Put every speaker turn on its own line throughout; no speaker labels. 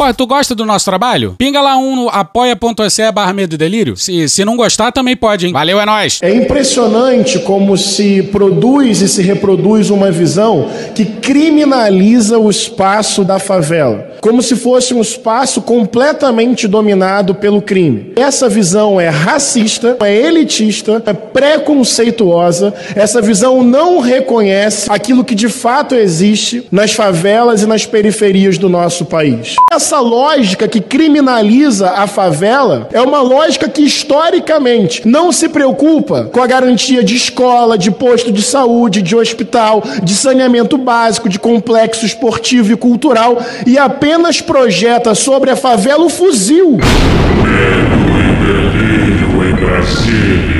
Pô, tu gosta do nosso trabalho? Pinga lá um no apoia.se barra medo e delírio. Se, se não gostar, também pode, hein? Valeu, é nóis!
É impressionante como se produz e se reproduz uma visão que criminaliza o espaço da favela. Como se fosse um espaço completamente dominado pelo crime. Essa visão é racista, é elitista, é preconceituosa. Essa visão não reconhece aquilo que de fato existe nas favelas e nas periferias do nosso país. Essa lógica que criminaliza a favela é uma lógica que historicamente não se preocupa com a garantia de escola, de posto de saúde, de hospital, de saneamento básico, de complexo esportivo e cultural e apenas projeta sobre a favela o fuzil.
Delírio em Brasília.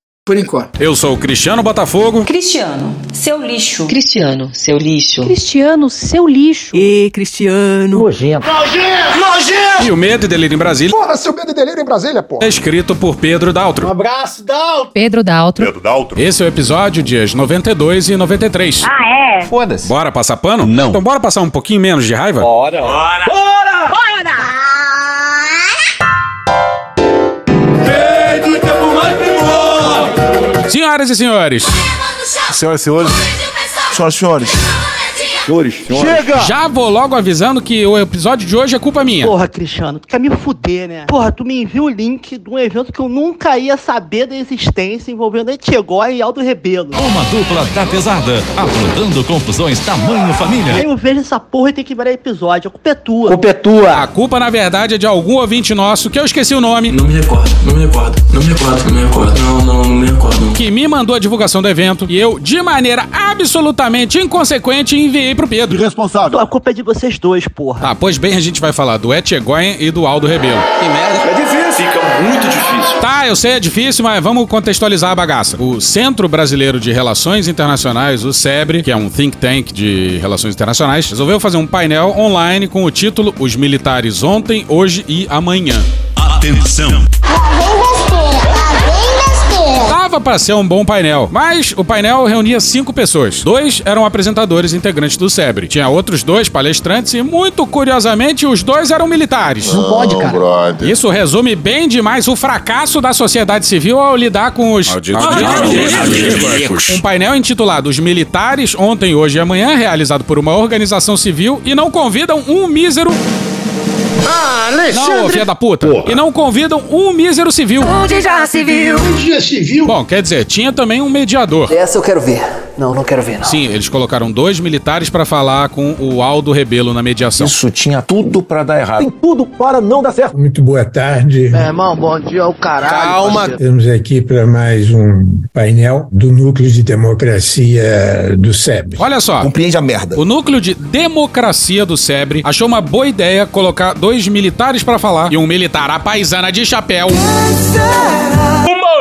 Por enquanto.
Eu sou o Cristiano Botafogo.
Cristiano, seu lixo.
Cristiano, seu lixo.
Cristiano, seu lixo.
E Cristiano.
Nojento. Nojento! Nojento!
E o Medo e Delírio em Brasília.
Porra, seu Medo e Delírio em Brasília, porra.
É escrito por Pedro Daltro.
Um abraço, Daltro.
Pedro Daltro.
Pedro Daltro.
Esse é o episódio dias 92 e 93.
Ah, é?
Foda-se.
Bora passar pano?
Não.
Então bora passar um pouquinho menos de raiva?
Bora. Bora. Bora.
Senhoras e senhores,
Senhoras e senhores, senhoras e senhores, senhores, senhores.
Chega!
já vou logo avisando que o episódio de hoje é culpa minha.
Porra, Cristiano, tu quer me fuder, né? Porra, tu me enviou o link de um evento que eu nunca ia saber da existência envolvendo Etchegói e Aldo Rebelo.
Uma dupla da pesada, aprontando confusões tamanho família.
Aí eu vejo essa porra e tem que virar episódio. A culpa é tua.
Culpa é tua.
A culpa, na verdade, é de algum ouvinte nosso, que eu esqueci o nome,
Não me recordo, não me recordo, não me recordo, não me recordo, não, não, não me recordo.
que me mandou a divulgação do evento e eu, de maneira absolutamente inconsequente, enviei pro Pedro.
Irresponsável.
A culpa é de vocês dois, porra.
Tá, pois bem, a gente vai falar do Etchegoyen e do Aldo Rebelo.
Que merda.
É difícil.
Fica muito difícil.
Tá, eu sei, é difícil, mas vamos contextualizar a bagaça. O Centro Brasileiro de Relações Internacionais, o SEBRE, que é um think tank de relações internacionais, resolveu fazer um painel online com o título Os Militares Ontem, Hoje e Amanhã.
Atenção!
Dava pra ser um bom painel, mas o painel reunia cinco pessoas. Dois eram apresentadores integrantes do SEBRE. Tinha outros dois palestrantes e, muito curiosamente, os dois eram militares.
Não pode, cara.
Brother.
Isso resume bem demais o fracasso da sociedade civil ao lidar com os. Um painel intitulado Os Militares Ontem, Hoje e Amanhã, realizado por uma organização civil, e não convidam um mísero.
Ah,
Não,
Alexandre!
filha da puta. E não convidam um mísero civil.
Onde já se viu?
Dia civil.
Bom, quer dizer, tinha também um mediador.
Essa eu quero ver. Não, não quero ver, não.
Sim, eles colocaram dois militares pra falar com o Aldo Rebelo na mediação.
Isso tinha tudo pra dar errado.
tudo para não dar certo.
Muito boa tarde.
Meu irmão, bom dia ao caralho.
Calma.
parceiro.
Estamos aqui para mais um painel do Núcleo de Democracia do SEB.
Olha só.
Compreende a merda.
O núcleo de democracia do SEBRE achou uma boa ideia colocar dois militares pra falar e um militar à paisana de chapéu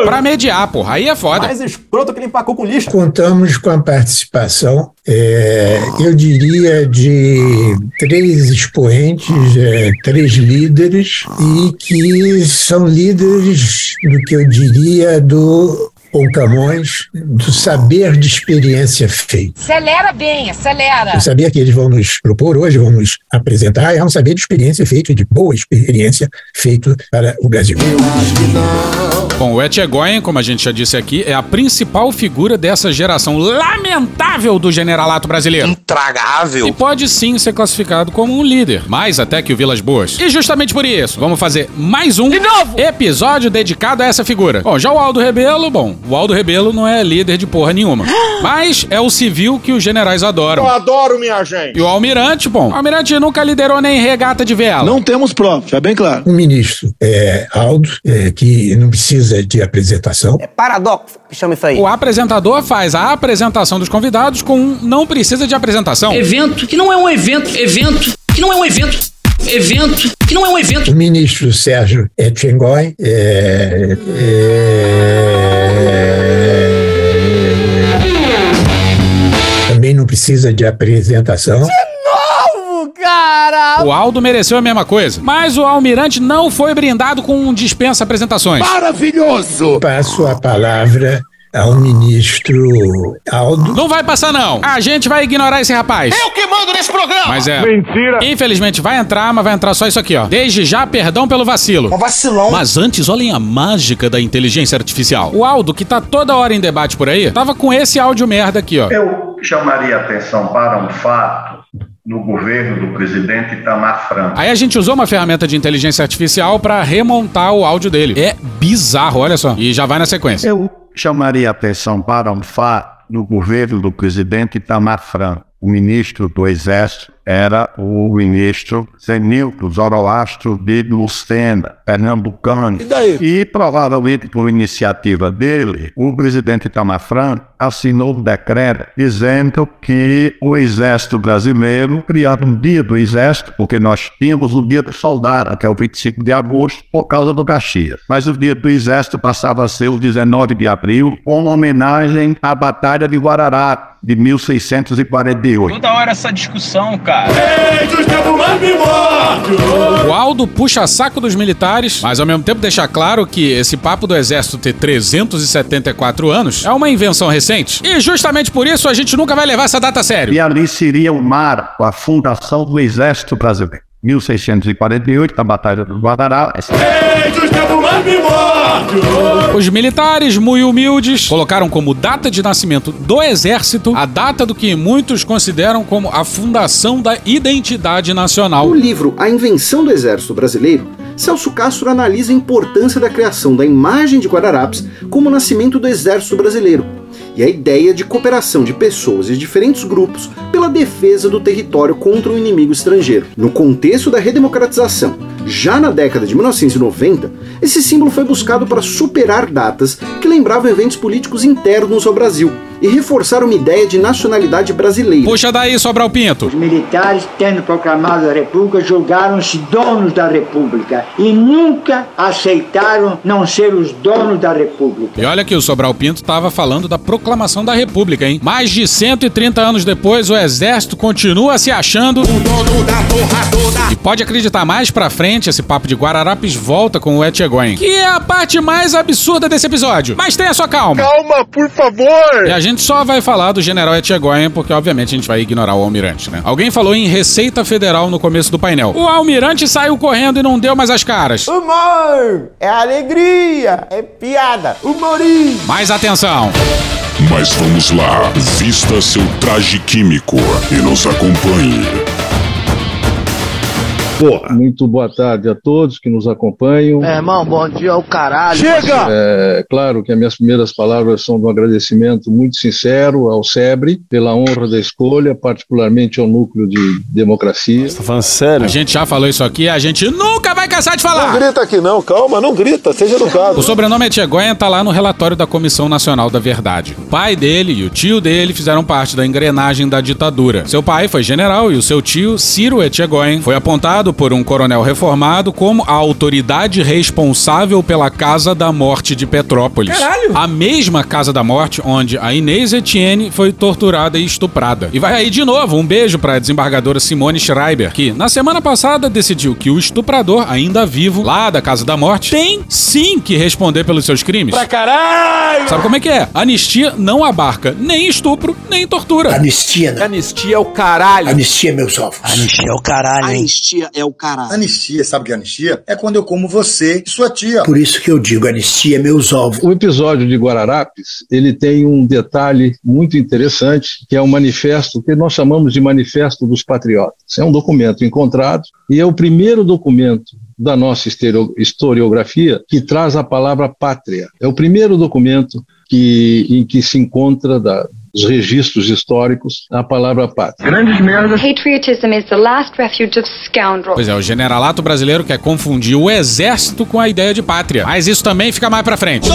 pra mediar, porra. Aí é foda.
Mais escroto que limpar cu com lixo.
Contamos com a participação, é, eu diria, de três expoentes, é, três líderes, e que são líderes do que eu diria do ou Camões, do saber de experiência feito.
Acelera bem, acelera.
O saber que eles vão nos propor hoje, vão nos apresentar, é um saber de experiência feito, de boa experiência feito para o Brasil.
Bom, o Etchegoyen, como a gente já disse aqui, é a principal figura dessa geração lamentável do generalato brasileiro.
Intragável.
E pode sim ser classificado como um líder, mais até que o Vilas Boas. E justamente por isso, vamos fazer mais um episódio dedicado a essa figura. Bom, já o Aldo Rebelo, bom, o Aldo Rebelo não é líder de porra nenhuma. Mas é o civil que os generais adoram.
Eu adoro minha gente.
E o almirante, bom, o almirante nunca liderou nem regata de vela.
Não temos provas, já bem claro.
O ministro é, Aldo, é, que não precisa de apresentação.
É paradoxo. Chama isso aí.
O apresentador faz a apresentação dos convidados com um não precisa de apresentação.
Evento que não é um evento, evento que não é um evento, evento que não é um evento.
O ministro Sérgio Etchengoy é, é, também não precisa de apresentação.
Novo, cara!
O Aldo mereceu a mesma coisa, mas o almirante não foi brindado com dispensa apresentações.
Maravilhoso! Passo a palavra ao ministro Aldo.
Não vai passar, não. A gente vai ignorar esse rapaz.
Eu que mando nesse programa!
Mas é.
Mentira!
Infelizmente vai entrar, mas vai entrar só isso aqui, ó. Desde já, perdão pelo vacilo.
Um vacilão.
Mas antes, olhem a mágica da inteligência artificial. O Aldo, que tá toda hora em debate por aí, tava com esse áudio merda aqui, ó.
Eu chamaria atenção para um fato no governo do presidente Itamar Franco.
Aí a gente usou uma ferramenta de inteligência artificial para remontar o áudio dele. É bizarro, olha só. E já vai na sequência.
Eu chamaria atenção para um fato no governo do presidente Itamar Franco. O ministro do Exército era o ministro Zenildo Zoroastro de Lucena, pernambucano.
E daí?
E provavelmente por iniciativa dele, o presidente Itamar Franco assinou um decreto dizendo que o Exército Brasileiro criava um dia do Exército, porque nós tínhamos o dia do soldado, que é o 25 de agosto, por causa do Caxias. Mas o dia do Exército passava a ser o 19 de abril, com homenagem à Batalha de Guarará, de 1648.
Toda hora essa discussão, cara.
O Aldo puxa saco dos militares, mas ao mesmo tempo deixa claro que esse papo do exército ter 374 anos é uma invenção recente. E justamente por isso a gente nunca vai levar essa data a sério.
E ali seria o marco, a fundação do Exército Brasileiro. 1648, a Batalha do Guarará.
Os militares, muito humildes, colocaram como data de nascimento do exército a data do que muitos consideram como a fundação da identidade nacional.
No livro A Invenção do Exército Brasileiro, Celso Castro analisa a importância da criação da imagem de Guararapes como o nascimento do Exército Brasileiro e a ideia de cooperação de pessoas de diferentes grupos pela defesa do território contra o inimigo estrangeiro. No contexto da redemocratização, já na década de 1990, esse símbolo foi buscado para superar datas que lembravam eventos políticos internos ao Brasil e reforçar uma ideia de nacionalidade brasileira.
Puxa daí, Sobral Pinto.
Os militares, tendo proclamado a República, julgaram-se donos da República e nunca aceitaram não ser os donos da República.
E olha que o Sobral Pinto estava falando da proclamação da República, hein? Mais de 130 anos depois, o Exército continua se achando. O dono da porra toda. E pode acreditar, mais pra frente, esse papo de Guararapes volta com o Etchegoin, que é a parte mais absurda desse episódio. Mas tenha sua calma.
Calma, por favor!
E a gente só vai falar do general Etchegoin, porque obviamente a gente vai ignorar o almirante, né? Alguém falou em Receita Federal no começo do painel. O almirante saiu correndo e não deu mais as caras.
Humor! É alegria! É piada! Humorismo!
Mais atenção!
Mas vamos lá, vista seu traje químico e nos acompanhe.
Porra. Muito boa tarde a todos que nos acompanham.
É, irmão, bom dia ao caralho.
Chega! É claro que as minhas primeiras palavras são de um agradecimento muito sincero ao SEBRE pela honra da escolha, particularmente ao núcleo de democracia.
Você tá falando sério?
A gente já falou isso aqui, a gente nunca vai cansar de falar.
Não grita aqui não, calma, não grita, seja educado.
O sobrenome Etchegoyen tá lá no relatório da Comissão Nacional da Verdade. O pai dele e o tio dele fizeram parte da engrenagem da ditadura. Seu pai foi general e o seu tio, Ciro Etchegoyen, foi apontado por um coronel reformado como a autoridade responsável pela Casa da Morte de Petrópolis.
Caralho!
A mesma Casa da Morte onde a Inês Etienne foi torturada e estuprada. E vai aí de novo um beijo para a desembargadora Simone Schreiber, que na semana passada decidiu que o estuprador, ainda vivo, lá da Casa da Morte, tem sim que responder pelos seus crimes.
Pra caralho!
Sabe como é que é? Anistia não abarca nem estupro, nem tortura.
Anistia, não.
Anistia é o caralho.
Anistia, meus ovos.
Anistia é o caralho, hein?
Anistia é o caralho.
Anistia, sabe o que é anistia? É quando eu como você e sua tia.
Por isso que eu digo anistia, meus ovos.
O episódio de Guararapes, ele tem um detalhe muito interessante, que é um manifesto que nós chamamos de Manifesto dos Patriotas. É um documento encontrado e é o primeiro documento da nossa historiografia que traz a palavra pátria. É o primeiro documento que, em que se encontra da, dos registros históricos a palavra pátria.
Grandes merdas.
Patriotism is the last refuge of scoundrels.
Pois é, o generalato brasileiro quer confundir o exército com a ideia de pátria. Mas isso também fica mais pra frente.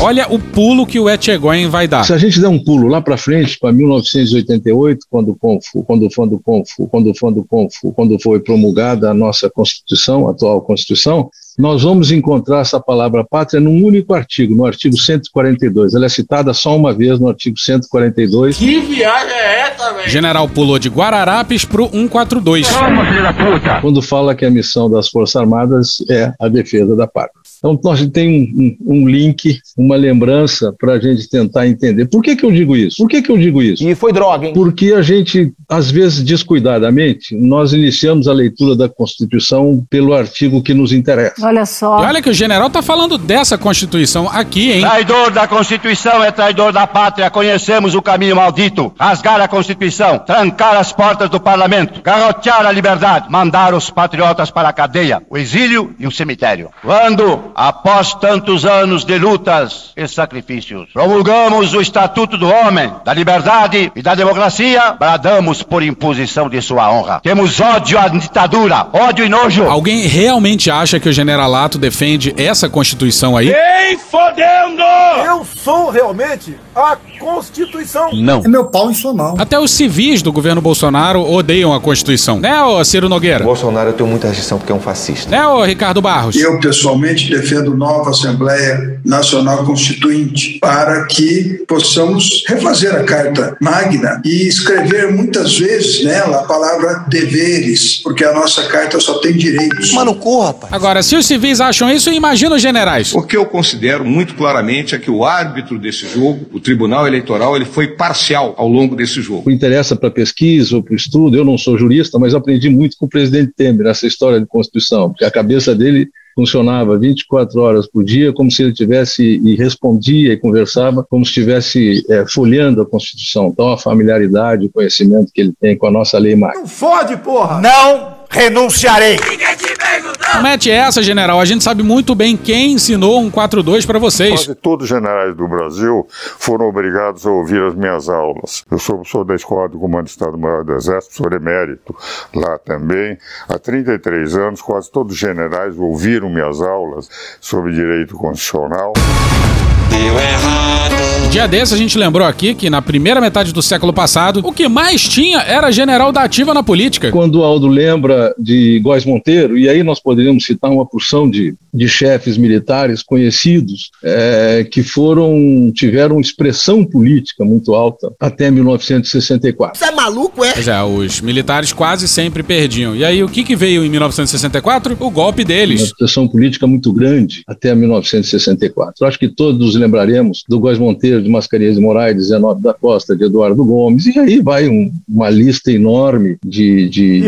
Olha o pulo que o Etchegoyen vai dar.
Se a gente der um pulo lá para frente, para 1988, quando o Confu, quando quando o Confu, quando quando o Confu, quando foi promulgada a nossa Constituição, a atual Constituição, nós vamos encontrar essa palavra pátria num único artigo, no artigo 142. Ela é citada só uma vez no artigo 142.
Que viagem é essa, velho?
General pulou de Guararapes pro 142.
Toma, filho da puta!
Quando fala que a missão das Forças Armadas é a defesa da pátria. Então, nós tem um, um, link, uma lembrança para a gente tentar entender. Por que, que eu digo isso? Por que, que eu digo isso?
E foi droga, hein?
Porque a gente, às vezes, descuidadamente, nós iniciamos a leitura da Constituição pelo artigo que nos interessa.
Olha só.
E olha que o general tá falando dessa Constituição aqui, hein?
Traidor da Constituição é traidor da pátria. Conhecemos o caminho maldito. Rasgar a Constituição, trancar as portas do parlamento, garrotear a liberdade, mandar os patriotas para a cadeia, o exílio e o cemitério. Quando após tantos anos de lutas e sacrifícios, promulgamos o Estatuto do Homem, da Liberdade e da Democracia, bradamos por imposição de sua honra. Temos ódio à ditadura, ódio e nojo.
Alguém realmente acha que o generalato defende essa Constituição aí?
Nem fodendo!
Eu sou realmente a Constituição.
Não.
É meu pau em sua mão.
Até os civis do governo Bolsonaro odeiam a Constituição. Né, ô Ciro Nogueira?
Bolsonaro eu tenho muita restrição porque é um fascista.
Né, ô Ricardo Barros?
Eu, pessoalmente, defendo nova Assembleia Nacional Constituinte para que possamos refazer a Carta Magna e escrever muitas vezes nela a palavra deveres, porque a nossa carta só tem direitos.
Mano, corra, rapaz.
Agora, se os civis acham isso, imagina os generais.
O que eu considero muito claramente é que o árbitro desse jogo, o Tribunal Eleitoral, ele foi parcial ao longo desse jogo.
Interessa para pesquisa ou para estudo, eu não sou jurista, mas aprendi muito com o presidente Temer nessa história de Constituição, porque a cabeça dele funcionava 24 horas por dia, como se ele tivesse e respondia e conversava como se estivesse é, folheando a Constituição. Então, a familiaridade, o conhecimento que ele tem com a nossa lei magna.
Não fode, porra!
Não renunciarei!
Não mete essa, general. A gente sabe muito bem quem ensinou um 42 para vocês.
Quase todos os generais do Brasil foram obrigados a ouvir as minhas aulas. Eu sou professor da Escola do Comando do Estado-Maior do Exército, sou emérito lá também. Há 33 anos, quase todos os generais ouviram minhas aulas sobre direito constitucional.
Deu errado. Dia desse a gente lembrou aqui que na primeira metade do século passado, o que mais tinha era general da ativa na política.
Quando o Aldo lembra de Góes Monteiro, e aí nós poderíamos citar uma porção de, de chefes militares conhecidos é, que foram tiveram expressão política muito alta até 1964.
Você é maluco, é?
Pois é, os militares quase sempre perdiam. E aí o que, que veio em 1964? O golpe deles.
Uma expressão política muito grande até 1964. Eu acho que todos lembraremos do Góes Monteiro, de Mascarenhas de Moraes, de Zenóbio da Costa, de Eduardo Gomes, e aí vai um, uma lista enorme de, de,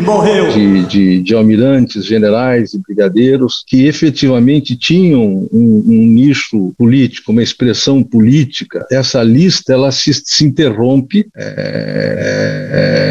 de, de, de almirantes, generais e brigadeiros que efetivamente tinham um, um, nicho político, uma expressão política. Essa lista ela se, se interrompe. É,
é,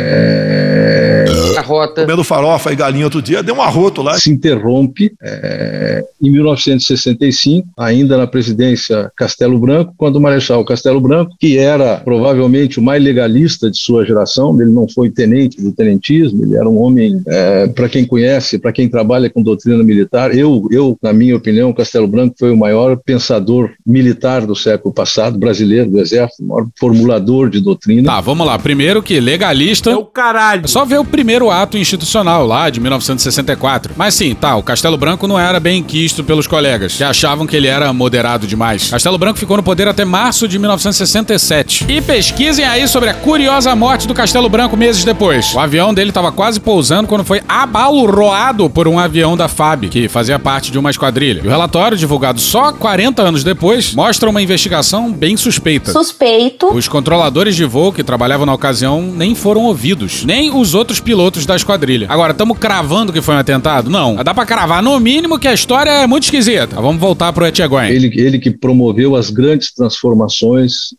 rota. Comendo farofa e galinha outro dia, deu um arroto lá.
Se interrompe é, em 1965, ainda na presidência Castelo Branco, quando o Marechal Castelo Branco, que era provavelmente o mais legalista de sua geração, ele não foi tenente do tenentismo, ele era um homem, é, para quem conhece, para quem trabalha com doutrina militar, eu, eu, na minha opinião, Castelo Branco foi o maior pensador militar do século passado, brasileiro do Exército, o maior formulador de doutrina.
Tá, vamos lá. Primeiro que legalista...
É o caralho.
É só ver o primeiro ato institucional lá, de 1964. Mas sim, tá, o Castelo Branco não era bem quisto pelos colegas, que achavam que ele era moderado demais. Castelo Branco ficou no poder até março de 1967. E pesquisem aí sobre a curiosa morte do Castelo Branco meses depois. O avião dele estava quase pousando quando foi abalroado por um avião da FAB, que fazia parte de uma esquadrilha. E o relatório, divulgado só 40 anos depois, mostra uma investigação bem suspeita.
Suspeito.
Os controladores de voo que trabalhavam na ocasião nem foram ouvidos, nem os outros pilotos da esquadrilha. Agora, estamos cravando que foi um atentado? Não. Dá pra cravar, no mínimo, que a história é muito esquisita. Vamos voltar pro Etchegoyen.
Ele, ele que promoveu as grandes transformações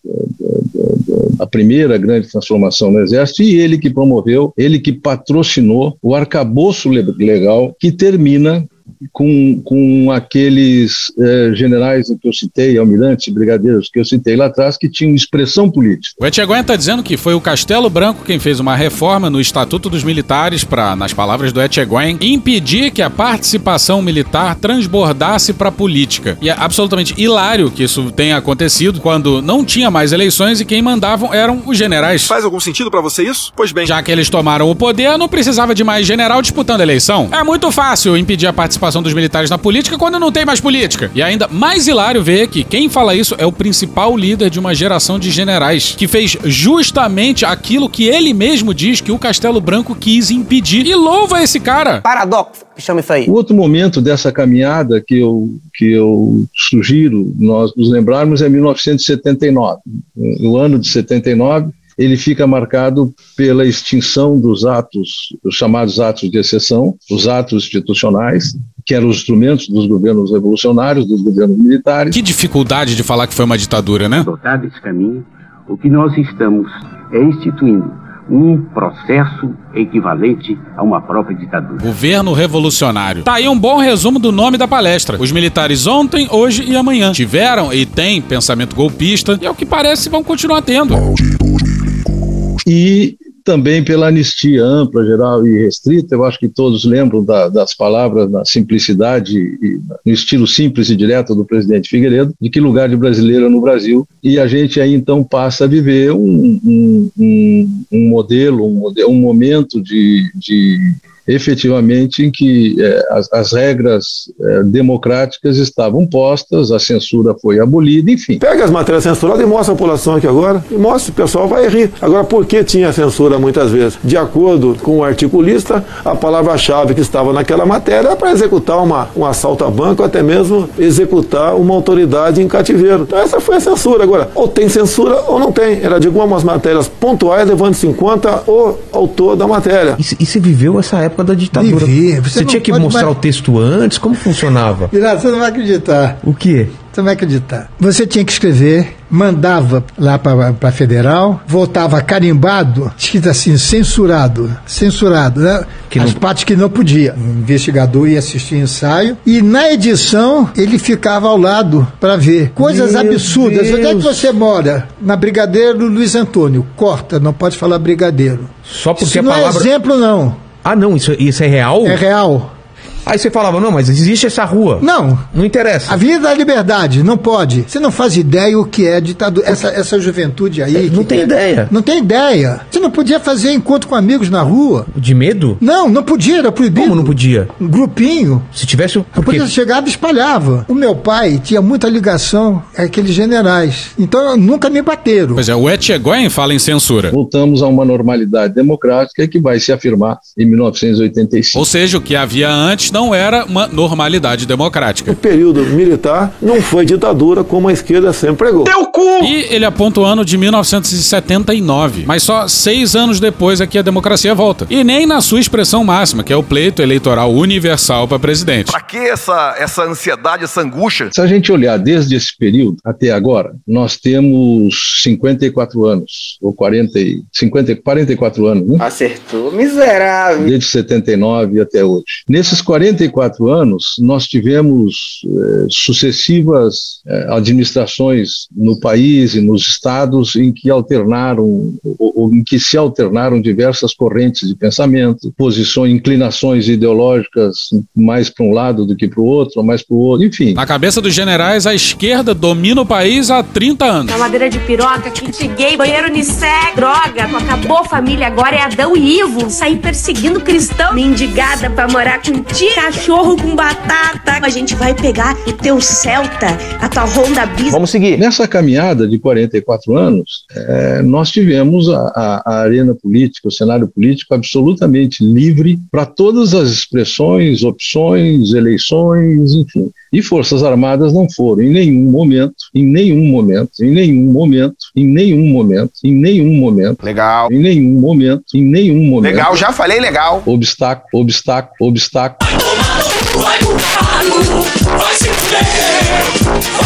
a primeira grande transformação no Exército, e ele que promoveu, ele que patrocinou o arcabouço legal que termina com, com aqueles eh, generais que eu citei, almirantes brigadeiros que eu citei lá atrás, que tinham expressão política.
O Etchegoyen está dizendo que foi o Castelo Branco quem fez uma reforma no Estatuto dos Militares para, nas palavras do Etchegoyen, impedir que a participação militar transbordasse para a política. E é absolutamente hilário que isso tenha acontecido quando não tinha mais eleições e quem mandavam eram os generais.
Faz algum sentido para você isso? Pois bem.
Já que eles tomaram o poder, não precisava de mais general disputando a eleição. É muito fácil impedir a participação participação dos militares na política quando não tem mais política. E ainda mais hilário ver que quem fala isso é o principal líder de uma geração de generais, que fez justamente aquilo que ele mesmo diz que o Castelo Branco quis impedir. E louva esse cara!
Paradoxo, chama isso aí.
O outro momento dessa caminhada que eu, que eu sugiro nós nos lembrarmos é 1979. No ano de 79, ele fica marcado pela extinção dos atos, os chamados atos de exceção, os atos institucionais, que eram os instrumentos dos governos revolucionários, dos governos militares.
Que dificuldade de falar que foi uma ditadura, né?
Adotado esse caminho, o que nós estamos é instituindo um processo equivalente a uma própria ditadura.
Governo revolucionário. Tá aí um bom resumo do nome da palestra. Os militares ontem, hoje e amanhã tiveram e têm pensamento golpista e ao que parece vão continuar tendo.
E também pela anistia ampla, geral e restrita. Eu acho que todos lembram da, das palavras na simplicidade e no estilo simples e direto do presidente Figueiredo, de que lugar de brasileiro é no Brasil. E a gente aí então passa a viver um, um, um, um modelo, um, um momento de, de efetivamente em que eh, as, as, regras eh, democráticas estavam postas, a censura foi abolida, enfim.
Pega as matérias censuradas e mostra a população aqui agora, e mostra, o pessoal vai rir. Agora, por que tinha censura muitas vezes? De acordo com o articulista, a palavra-chave que estava naquela matéria era para executar uma, um assalto a banco, ou até mesmo executar uma autoridade em cativeiro. Então, essa foi a censura. Agora, ou tem censura ou não tem. Era de algumas matérias pontuais, levando-se em conta o autor da matéria.
E, e você viveu essa época da ditadura.
Vivi.
Você,
Você
tinha
não
que mostrar
mais-
o texto antes? Como funcionava?
Pirata, você não vai acreditar.
O quê?
Você não vai acreditar. Você tinha que escrever, mandava lá para a federal, voltava carimbado, escrito assim, censurado. Censurado, né?
Que
As
não-
partes que não podia. O investigador ia assistir ensaio e na edição ele ficava ao lado para ver. Coisas
Meu
absurdas. Onde é que
Deus.
você mora? Na Brigadeiro Luiz Antônio. Corta, não pode falar Brigadeiro.
Só porque
Isso
a
não
palavra.
é exemplo, não.
Ah, não, isso, isso é real?
É real.
Aí você falava, não, mas existe essa rua.
Não.
Não interessa.
Avenida da Liberdade, não pode. Você não faz ideia o que é ditadura. Essa, essa juventude aí.
Não
que
tem
quer-
ideia.
Não tem ideia. Você não podia fazer encontro com amigos na rua.
De medo?
Não, não podia, era proibido.
Como não podia?
Um grupinho.
Se tivesse.
A
Por quê?
polícia chegava e espalhava. O meu pai tinha muita ligação com aqueles generais. Então nunca me bateram.
Pois é, o Etchegóin fala em censura.
Voltamos a uma normalidade democrática que vai se afirmar em 1985.
Ou seja, o que havia antes não era uma normalidade democrática.
O período militar não foi ditadura como a esquerda sempre pregou.
E ele aponta o ano de 1979, mas só seis anos depois é que a democracia volta. E nem na sua expressão máxima, que é o pleito eleitoral universal para presidente.
Pra que essa, essa ansiedade, essa angústia?
Se a gente olhar desde esse período até agora, nós temos 54 anos, ou 40, e- 50, 44 anos, né?
Acertou, miserável.
desde 79 até hoje. Nesses 44 anos, nós tivemos eh, sucessivas eh, administrações no país e nos estados em que alternaram, ou, ou em que se alternaram diversas correntes de pensamento, posições, inclinações ideológicas mais para um lado do que para o outro, ou mais para o outro, enfim.
Na cabeça dos generais, a esquerda domina o país há 30 anos.
Mamadeira de piroca, kit gay, banheiro unissex, droga, acabou a família, agora é Adão e Ivo. Sair perseguindo cristão, mendigada pra morar contigo, cachorro com batata. A gente vai pegar o teu Celta, a tua Honda Bis.
Vamos seguir. Nessa caminhada de 44 anos, eh, nós tivemos a, a- a arena política, o cenário político absolutamente livre para todas as expressões, opções, eleições, enfim. E Forças Armadas não foram em nenhum momento, em nenhum momento, em nenhum momento, em nenhum momento, em nenhum momento.
Legal.
Em nenhum momento, em nenhum momento.
Legal, já falei legal.
Obstáculo, obstáculo, obstáculo vai pro barco, vai se fuder.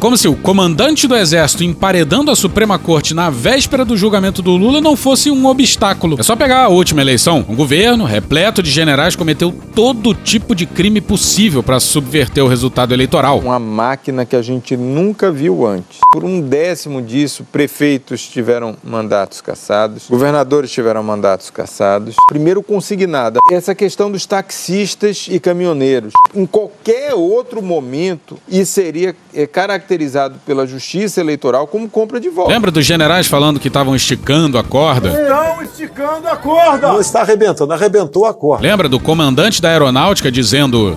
Como se o comandante do exército emparedando a Suprema Corte na véspera do julgamento do Lula não fosse um obstáculo. É só pegar a última eleição. Um governo repleto de generais cometeu todo tipo de crime possível para subverter o resultado eleitoral.
Uma máquina que a gente nunca viu antes. Por um décimo disso, prefeitos tiveram mandatos cassados, governadores tiveram mandatos cassados. Primeiro consignada, essa questão dos taxistas e caminhoneiros. Em qualquer outro momento, isso seria é, caracterizado pela justiça eleitoral como compra de votos.
Lembra dos generais falando que estavam esticando a corda?
Estão esticando a corda. Não está arrebentando, arrebentou a corda.
Lembra do comandante da aeronáutica dizendo: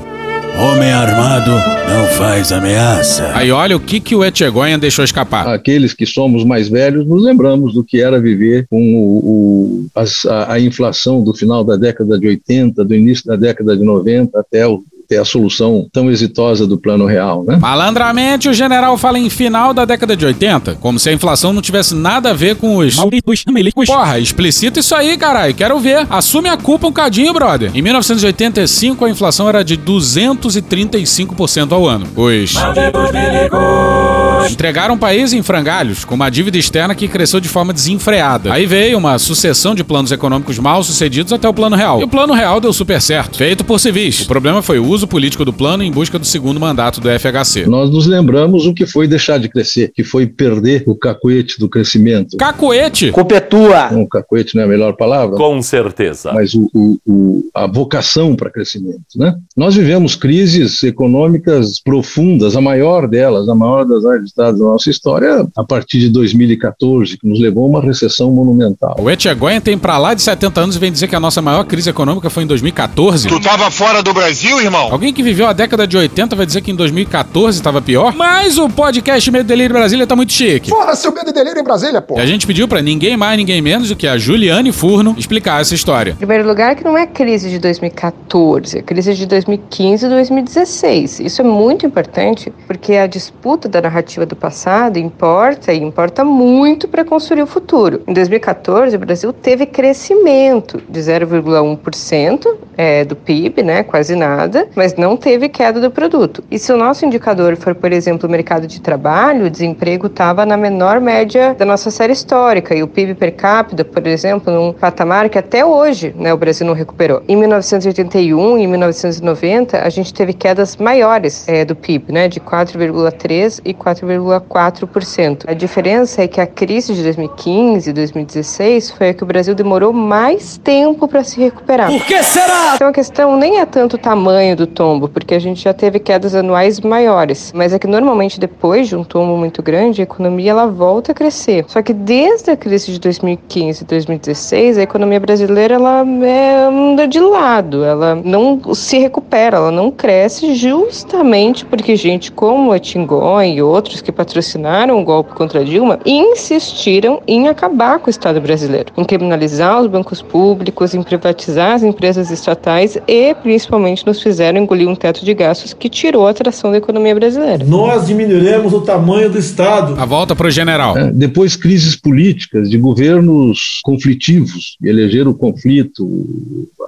Homem armado não faz ameaça.
Aí olha o que, que o Etchegoyen deixou escapar.
Aqueles que somos mais velhos nos lembramos do que era viver com o, o, a, a inflação do final da década de 80, do início da década de 90 até o ter a solução tão exitosa do plano real, né?
Malandramente, o general fala em final da década de 80, como se a inflação não tivesse nada a ver com os... Porra, explicita isso aí, caralho, quero ver. Assume a culpa um cadinho, brother. Em 1985, a inflação era de 235% ao ano. Os... Entregaram o país em frangalhos, com uma dívida externa que cresceu de forma desenfreada. Aí veio uma sucessão de planos econômicos mal sucedidos até o plano real. E o plano real deu super certo, feito por civis. O problema foi o uso político do plano em busca do segundo mandato do FHC.
Nós nos lembramos o que foi deixar de crescer, que foi perder o cacuete do crescimento.
Cacuete?
Copetua!
Não, cacuete não é a melhor palavra.
Com certeza.
Mas o, o, o, a vocação para crescimento, né? Nós vivemos crises econômicas profundas, a maior delas, a maior das registradas da nossa história, a partir de 2014, que nos levou a uma recessão monumental.
O Etchegoyen tem pra lá de 70 anos e vem dizer que a nossa maior crise econômica foi em 2014.
Tu tava fora do Brasil, irmão?
Alguém que viveu a década de 80 vai dizer que em 2014 estava pior? Mas o podcast Medo e Delírio Brasília tá muito chique.
Porra, seu medo e delírio em Brasília,
E
porra.
a gente pediu pra ninguém mais, ninguém menos do que a Juliane Furno explicar essa história.
Em primeiro lugar, que não é crise de 2014, é crise de 2015 e 2016. Isso é muito importante porque a disputa da narrativa do passado importa e importa muito para construir o futuro. Em 2014, o Brasil teve crescimento de 0,1% é, do PIB, né, quase nada, mas não teve queda do produto. E se o nosso indicador for, por exemplo, o mercado de trabalho, o desemprego estava na menor média da nossa série histórica e o PIB per capita, por exemplo, num patamar que até hoje né, o Brasil não recuperou. Em 1981 e 1990, a gente teve quedas maiores é, do PIB, né, de 4,3% e 4,4%. A diferença é que a crise de 2015 e 2016 foi a que o Brasil demorou mais tempo para se recuperar.
Por que será?
Então a questão nem é tanto o tamanho do tombo, porque a gente já teve quedas anuais maiores, mas é que normalmente depois de um tombo muito grande, a economia ela volta a crescer. Só que desde a crise de 2015 e 2016, a economia brasileira ela é, anda de lado, ela não se recupera, ela não cresce justamente porque gente como a Tingon e outros que patrocinaram o golpe contra Dilma insistiram em acabar com o Estado brasileiro, em criminalizar os bancos públicos, em privatizar as empresas estatais e principalmente nos fizeram engolir um teto de gastos que tirou a atração da economia brasileira.
Nós diminuiremos o tamanho do Estado.
A volta pro general.
É, depois crises políticas de governos conflitivos, que elegeram o conflito,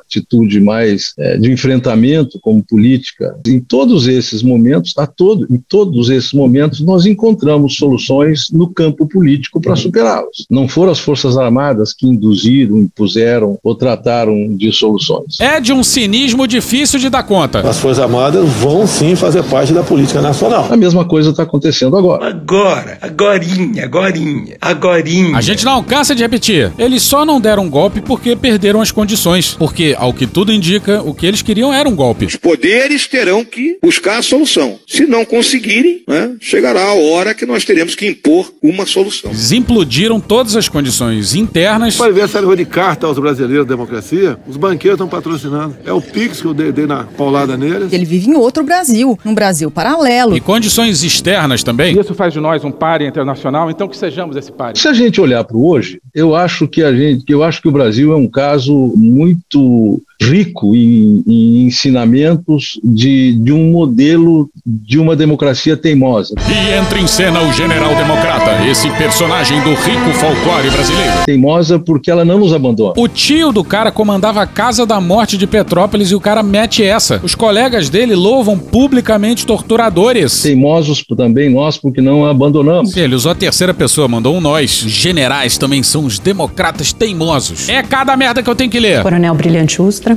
atitude mais é, de enfrentamento como política. Em todos esses momentos, a todo, em todos esses momentos, nós encontramos soluções no campo político para superá-los. Não foram as Forças Armadas que induziram, impuseram ou trataram de soluções.
É de um cinismo difícil de dar conta.
As Forças Armadas vão sim fazer parte da política nacional.
A mesma coisa está acontecendo agora.
Agora, agorinha, agorinha, agorinha.
A gente não cansa de repetir. Eles só não deram um golpe porque perderam as condições. Porque, ao que tudo indica, o que eles queriam era um golpe.
Os poderes terão que buscar a solução. Se não conseguirem, né, chegará a hora que nós teremos que impor uma solução.
Eles implodiram todas as condições internas.
Vai ver essa de carta aos brasileiros da democracia. Os banqueiros estão patrocinando. É o Pix que eu dei, dei na paulada neles.
Ele vive em outro Brasil, num Brasil paralelo.
E condições externas também.
Isso faz de nós um páreo internacional, então que sejamos esse páreo.
Se a gente olhar para o hoje, eu acho que a gente, eu acho que o Brasil é um caso muito rico em, em ensinamentos de, de um modelo de uma democracia teimosa.
E entra em cena o General Democrata, esse personagem do rico folclore brasileiro.
Teimosa porque ela não nos abandona.
O tio do cara comandava a Casa da Morte de Petrópolis e o cara mete essa. Os colegas dele louvam publicamente torturadores.
Teimosos também nós porque não a abandonamos.
Ele usou a terceira pessoa, mandou um nós. Os generais também são os democratas teimosos. É cada merda que eu tenho que ler.
Coronel Brilhante Ustra,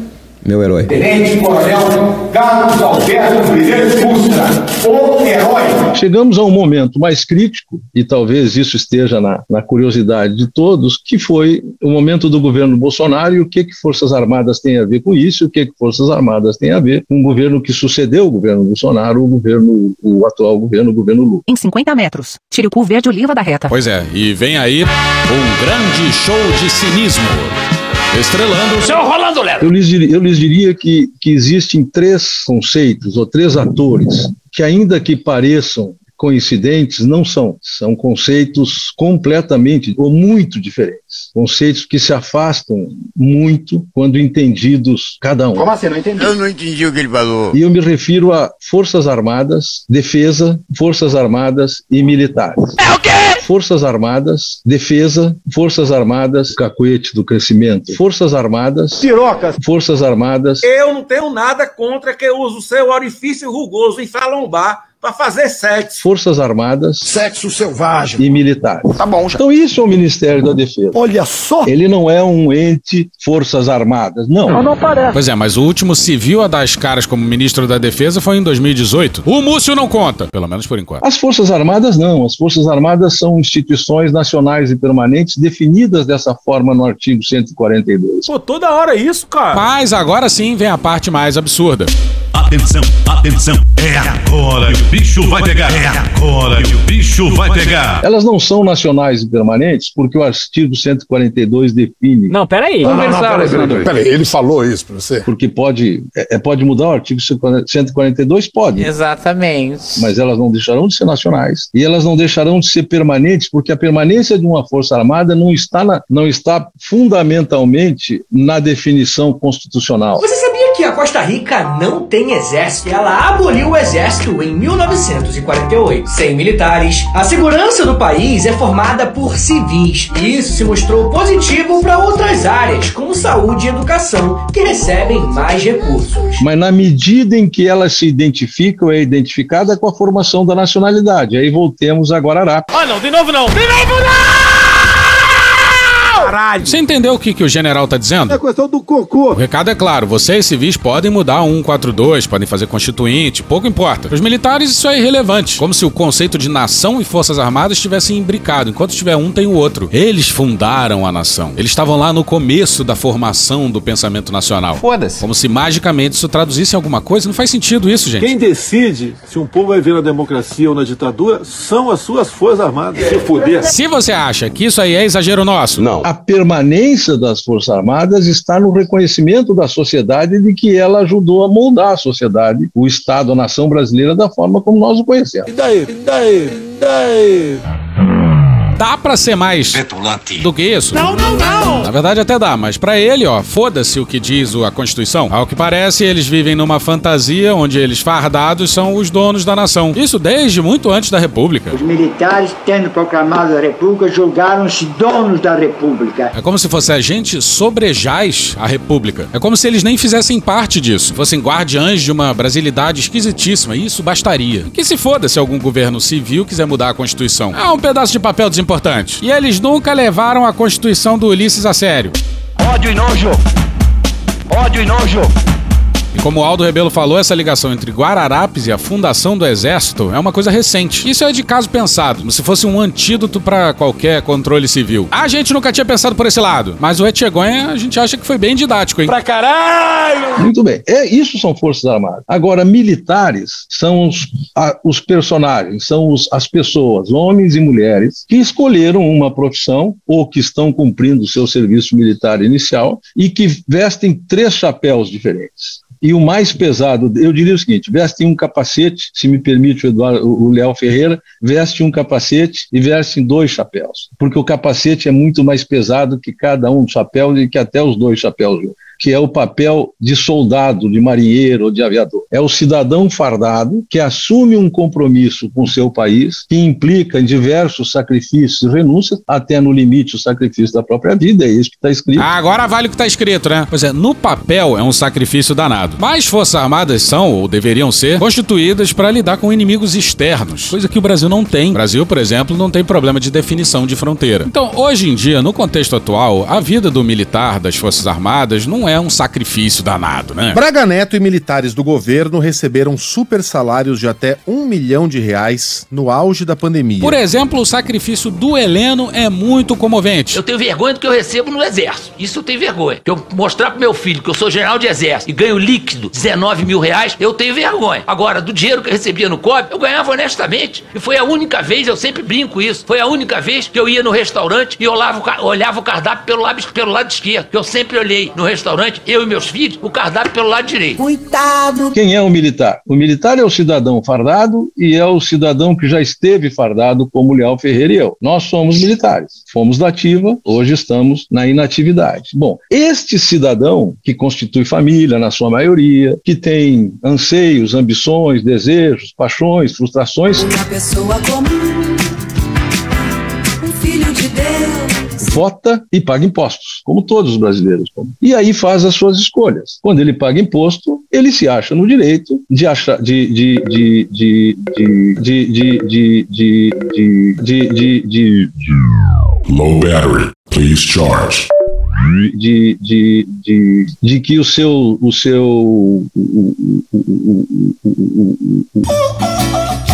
meu herói.
Tenente Coronel Carlos Alberto Primeiro Ustra, o herói.
Chegamos a um momento mais crítico, e talvez isso esteja na, na curiosidade de todos, que foi o momento do governo Bolsonaro e o que, que Forças Armadas tem a ver com isso, e o que, que Forças Armadas tem a ver com o governo que sucedeu o governo Bolsonaro, o governo, o atual governo, o governo Lula.
Em 50 metros, tire o cu verde oliva da reta.
Pois é, e vem aí um grande show de cinismo. Estrelando.
Seu Rolando Lero.
Eu lhes diria, eu lhes diria que, que existem três conceitos ou três atores que, ainda que pareçam coincidentes, não são. São conceitos completamente ou muito diferentes. Conceitos que se afastam muito quando entendidos cada um.
Como assim? Não entendi.
Eu não entendi o que ele falou.
E eu me refiro a Forças Armadas, Defesa, Forças Armadas e Militares.
É o quê?
Forças Armadas, Defesa, Forças Armadas, cacuete do crescimento. Forças Armadas,
Pirocas.
Forças Armadas,
Eu não tenho nada contra que use o seu orifício rugoso em lombar para fazer sexo.
Forças Armadas
Sexo selvagem.
e Militares.
Tá bom, já.
Então isso é o Ministério da Defesa.
Olha só.
Ele não é um ente Forças Armadas, não.
não parece.
Pois é, mas o último civil a dar as caras como ministro da Defesa foi em 2018. O Múcio não conta, pelo menos por enquanto.
As Forças Armadas não. As Forças Armadas são instituições nacionais e permanentes definidas dessa forma no artigo 142.
Pô, toda hora isso, cara.
Mas agora sim vem a parte mais absurda.
Atenção, atenção. É agora que o bicho vai pegar. É agora que o bicho vai pegar.
Elas não são nacionais e permanentes porque o artigo 142 define.
Não, peraí.
Não, não,
Vamos
não, peraí, peraí, peraí, peraí. Ele falou isso pra você?
Porque pode, é, é, pode mudar o artigo 142? Pode.
Exatamente.
Mas elas não deixarão de ser nacionais e elas não deixarão de ser permanentes, porque a permanência de uma força armada não está, na, não está fundamentalmente na definição constitucional.
Você sabia Costa Rica não tem exército? Ela aboliu o exército em 1948. Sem militares, a segurança do país é formada por civis. E isso se mostrou positivo para outras áreas, como saúde e educação, que recebem mais recursos.
Mas na medida em que elas se identificam, é identificada com a formação da nacionalidade. Aí voltemos a Guararapes.
Ah, não, de novo não! De novo não! Caralho!
Você entendeu o que, que o general tá dizendo?
É questão do cocô.
O recado é claro, vocês civis podem mudar 142, podem fazer constituinte, pouco importa. Os militares isso é irrelevante, como se o conceito de nação e forças armadas estivessem imbricado, enquanto tiver um tem o outro. Eles fundaram a nação. Eles estavam lá no começo da formação do pensamento nacional.
Foda-se.
Como se magicamente isso traduzisse em alguma coisa, não faz sentido isso, gente.
Quem decide se um povo vai ver na democracia ou na ditadura são as suas forças armadas. Se fuder.
Se você acha que isso aí é exagero nosso,
Não.
A permanência das Forças Armadas está no reconhecimento da sociedade de que ela ajudou a moldar a sociedade, o Estado, a nação brasileira da forma como nós o conhecemos.
E daí? E daí? E daí?
Dá pra ser mais do que isso?
Não, não, não!
Na verdade até dá, mas pra ele, ó, foda-se o que diz o- a Constituição. Ao que parece, eles vivem numa fantasia onde eles fardados são os donos da nação. Isso desde muito antes da República.
Os militares, tendo proclamado a República, julgaram-se donos da República.
É como se fosse a gente sobrejaz a República. É como se eles nem fizessem parte disso. Fossem guardiães de uma brasilidade esquisitíssima. E isso bastaria. Que se foda se algum governo civil quiser mudar a Constituição. É um pedaço de papel desimportante. E eles nunca levaram a Constituição do Ulisses a sério.
Ódio e nojo! Ódio e nojo!
Como o Aldo Rebelo falou, essa ligação entre Guararapes e a fundação do Exército é uma coisa recente. Isso é de caso pensado, como se fosse um antídoto para qualquer controle civil. A gente nunca tinha pensado por esse lado, mas o Etchegoin a gente acha que foi bem didático, hein?
Pra caralho!
Muito bem. É, isso são Forças Armadas. Agora, militares são os, a- os personagens, são os- as pessoas, homens e mulheres, que escolheram uma profissão ou que estão cumprindo o seu serviço militar inicial e que vestem três chapéus diferentes. E o mais pesado, eu diria o seguinte: vestem um capacete, se me permite o, Eduardo, o Léo Ferreira, veste um capacete e vestem dois chapéus, porque o capacete é muito mais pesado que cada um dos chapéus e que até os dois chapéus juntos que é o papel de soldado, de marinheiro ou de aviador. É o cidadão fardado que assume um compromisso com seu país, que implica em diversos sacrifícios e renúncias, até no limite o sacrifício da própria vida, é isso que está escrito.
Ah, agora vale o que tá escrito, né? Pois é, no papel é um sacrifício danado. Mas Forças Armadas são, ou deveriam ser, constituídas para lidar com inimigos externos, coisa que o Brasil não tem. O Brasil, por exemplo, não tem problema de definição de fronteira. Então, hoje em dia, no contexto atual, a vida do militar das Forças Armadas não não é um sacrifício danado, né?
Braga Neto e militares do governo receberam super salários de até um milhão de reais no auge da pandemia.
Por exemplo, o sacrifício do Heleno é muito comovente.
Eu tenho vergonha do que eu recebo no exército. Isso eu tenho vergonha. Que eu mostrar pro meu filho que eu sou general de exército e ganho líquido 19 mil reais, eu tenho vergonha. Agora, do dinheiro que eu recebia no COB, eu ganhava honestamente. E foi a única vez, eu sempre brinco isso, foi a única vez que eu ia no restaurante e olhava, olhava o cardápio pelo lado, pelo lado esquerdo. Que eu sempre olhei no restaurante, eu e meus filhos, o cardápio pelo lado direito.
Coitado! Quem é o militar? O militar é o cidadão fardado e é o cidadão que já esteve fardado, como o Leal Ferreira e eu. Nós somos militares. Fomos da ativa, hoje estamos na inatividade. Bom, este cidadão, que constitui família na sua maioria, que tem anseios, ambições, desejos, paixões, frustrações,
Uma pessoa comum,
vota e paga impostos, como todos os brasileiros. E aí faz as suas escolhas. Quando ele paga imposto, ele se acha no direito de achar de de de de de de de de de de de de
Low battery. Please charge.
De, de, de, de que o seu o seu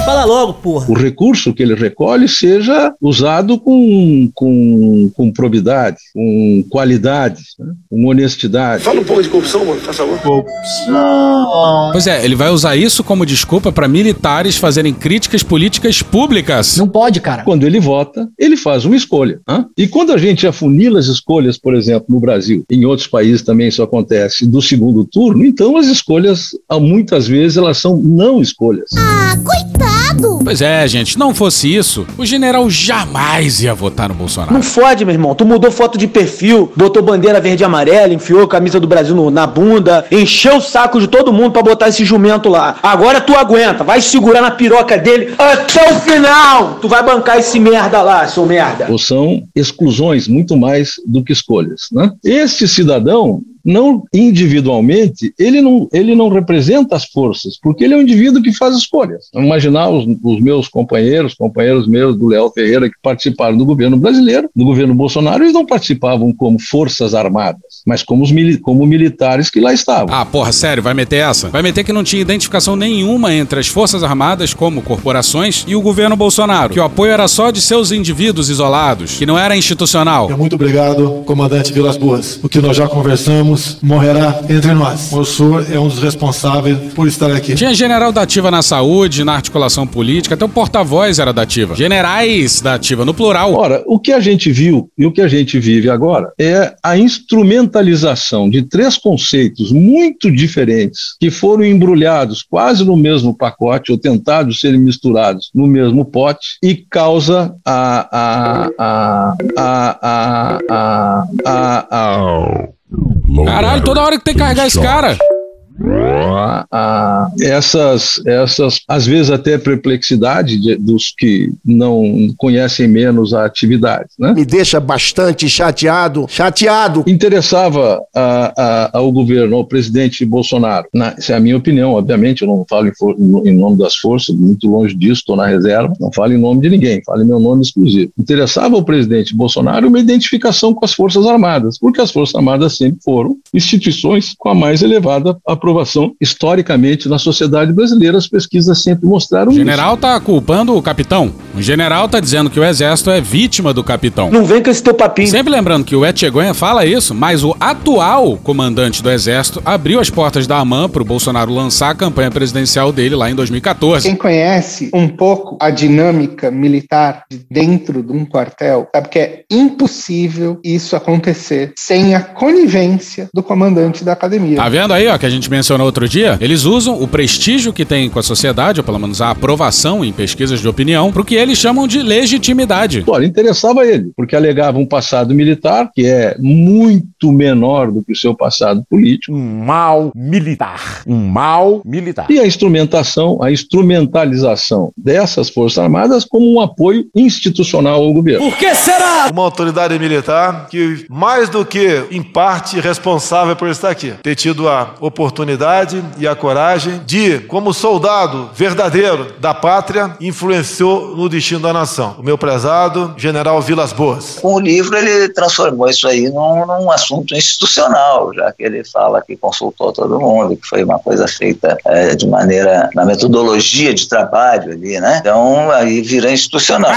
Fala logo, porra.
o recurso que ele recolhe seja usado com, com, com probidade, com qualidade, né? com honestidade.
Fala um pouco de corrupção, mano, faz favor.
Corrupção. Pois é, ele vai usar isso como desculpa para militares fazerem críticas políticas públicas.
Não pode, cara.
Quando ele vota, ele faz uma escolha. hã? E quando a gente afunila as escolhas, por exemplo, no Brasil, em outros países também isso acontece, do segundo turno, então as escolhas, ah, muitas vezes, elas são não escolhas.
Ah, coitado!
Pois é, gente, não fosse isso, o general jamais ia votar no Bolsonaro.
Não fode, meu irmão. Tu mudou foto de perfil, botou bandeira verde e amarela, enfiou a camisa do Brasil no- na bunda, encheu o saco de todo mundo pra botar esse jumento lá. Agora tu aguenta, vai segurar na piroca dele até o final. Tu vai bancar esse merda lá, seu merda.
Ou são exclusões muito mais do que escolhas. Né? Este cidadão, não individualmente, ele não, ele não representa as forças, porque ele é um indivíduo que faz escolhas. Imaginar os, os meus companheiros, companheiros meus do Léo Ferreira, que participaram do governo brasileiro, do governo Bolsonaro, eles não participavam como forças armadas, mas como, os mili como militares que lá estavam.
Ah, porra, sério, vai meter essa? Vai meter que não tinha identificação nenhuma entre as Forças Armadas, como corporações, e o governo Bolsonaro. Que o apoio era só de seus indivíduos isolados, que não era institucional.
Muito obrigado, comandante Vilas Boas. O que nós já conversamos morrerá entre nós. O senhor é um dos responsáveis por estar aqui.
Tinha general da ativa na saúde, na articulação política, até o porta-voz era da ativa. Generais da ativa, no plural.
Ora, o que a gente viu e o que a gente vive agora é a instrumentalização de três conceitos muito diferentes que foram embrulhados quase no mesmo pacote ou tentados serem misturados no mesmo pote e causa a a a a a a a, a
Caralho, toda hora que tem que carregar esse cara.
A- a- essas, essas, às vezes até perplexidade de- dos que não conhecem menos a atividade. Né?
Me deixa bastante chateado. Chateado.
Interessava a- a- ao governo, ao presidente Bolsonaro, na, essa é a minha opinião, obviamente, eu não falo em, for- em nome das forças, muito longe disso, estou na reserva, não falo em nome de ninguém, falo em meu nome exclusivo. Interessava ao presidente Bolsonaro uma identificação com as Forças Armadas, porque as Forças Armadas sempre foram instituições com a mais elevada aprovação historicamente na sociedade brasileira. As pesquisas sempre mostraram
O
isso.
general tá culpando o capitão. O general tá dizendo que o exército é vítima do capitão.
Não vem com esse teu papinho.
Sempre lembrando que o Etchegoyen fala isso, mas o atual comandante do exército abriu as portas da AMAN pro Bolsonaro lançar a campanha presidencial dele lá em 2014.
Quem conhece um pouco a dinâmica militar de dentro de um quartel sabe que é impossível isso acontecer sem a conivência do comandante da academia.
Tá vendo aí, ó, que a gente mencionou outro dia? Eles usam o prestígio que tem com a sociedade, ou pelo menos a aprovação em pesquisas de opinião, pro que eles chamam de legitimidade.
Ora, interessava ele, porque alegava um passado militar que é muito menor do que o seu passado político.
Um mal militar. Um mal militar.
E a instrumentação, a instrumentalização dessas Forças Armadas como um apoio institucional ao governo.
Por que será?
Uma autoridade militar que, mais do que, em parte, responsável por estar aqui. Ter tido a oportunidade
humildade e a coragem de, como soldado verdadeiro da pátria, influenciou no destino da nação. O meu prezado general Vilas Boas.
Com o livro, ele transformou isso aí num, num assunto institucional, já que ele fala que consultou todo mundo, que foi uma coisa feita é, de maneira, na metodologia de trabalho ali, né? Então, aí vira institucional.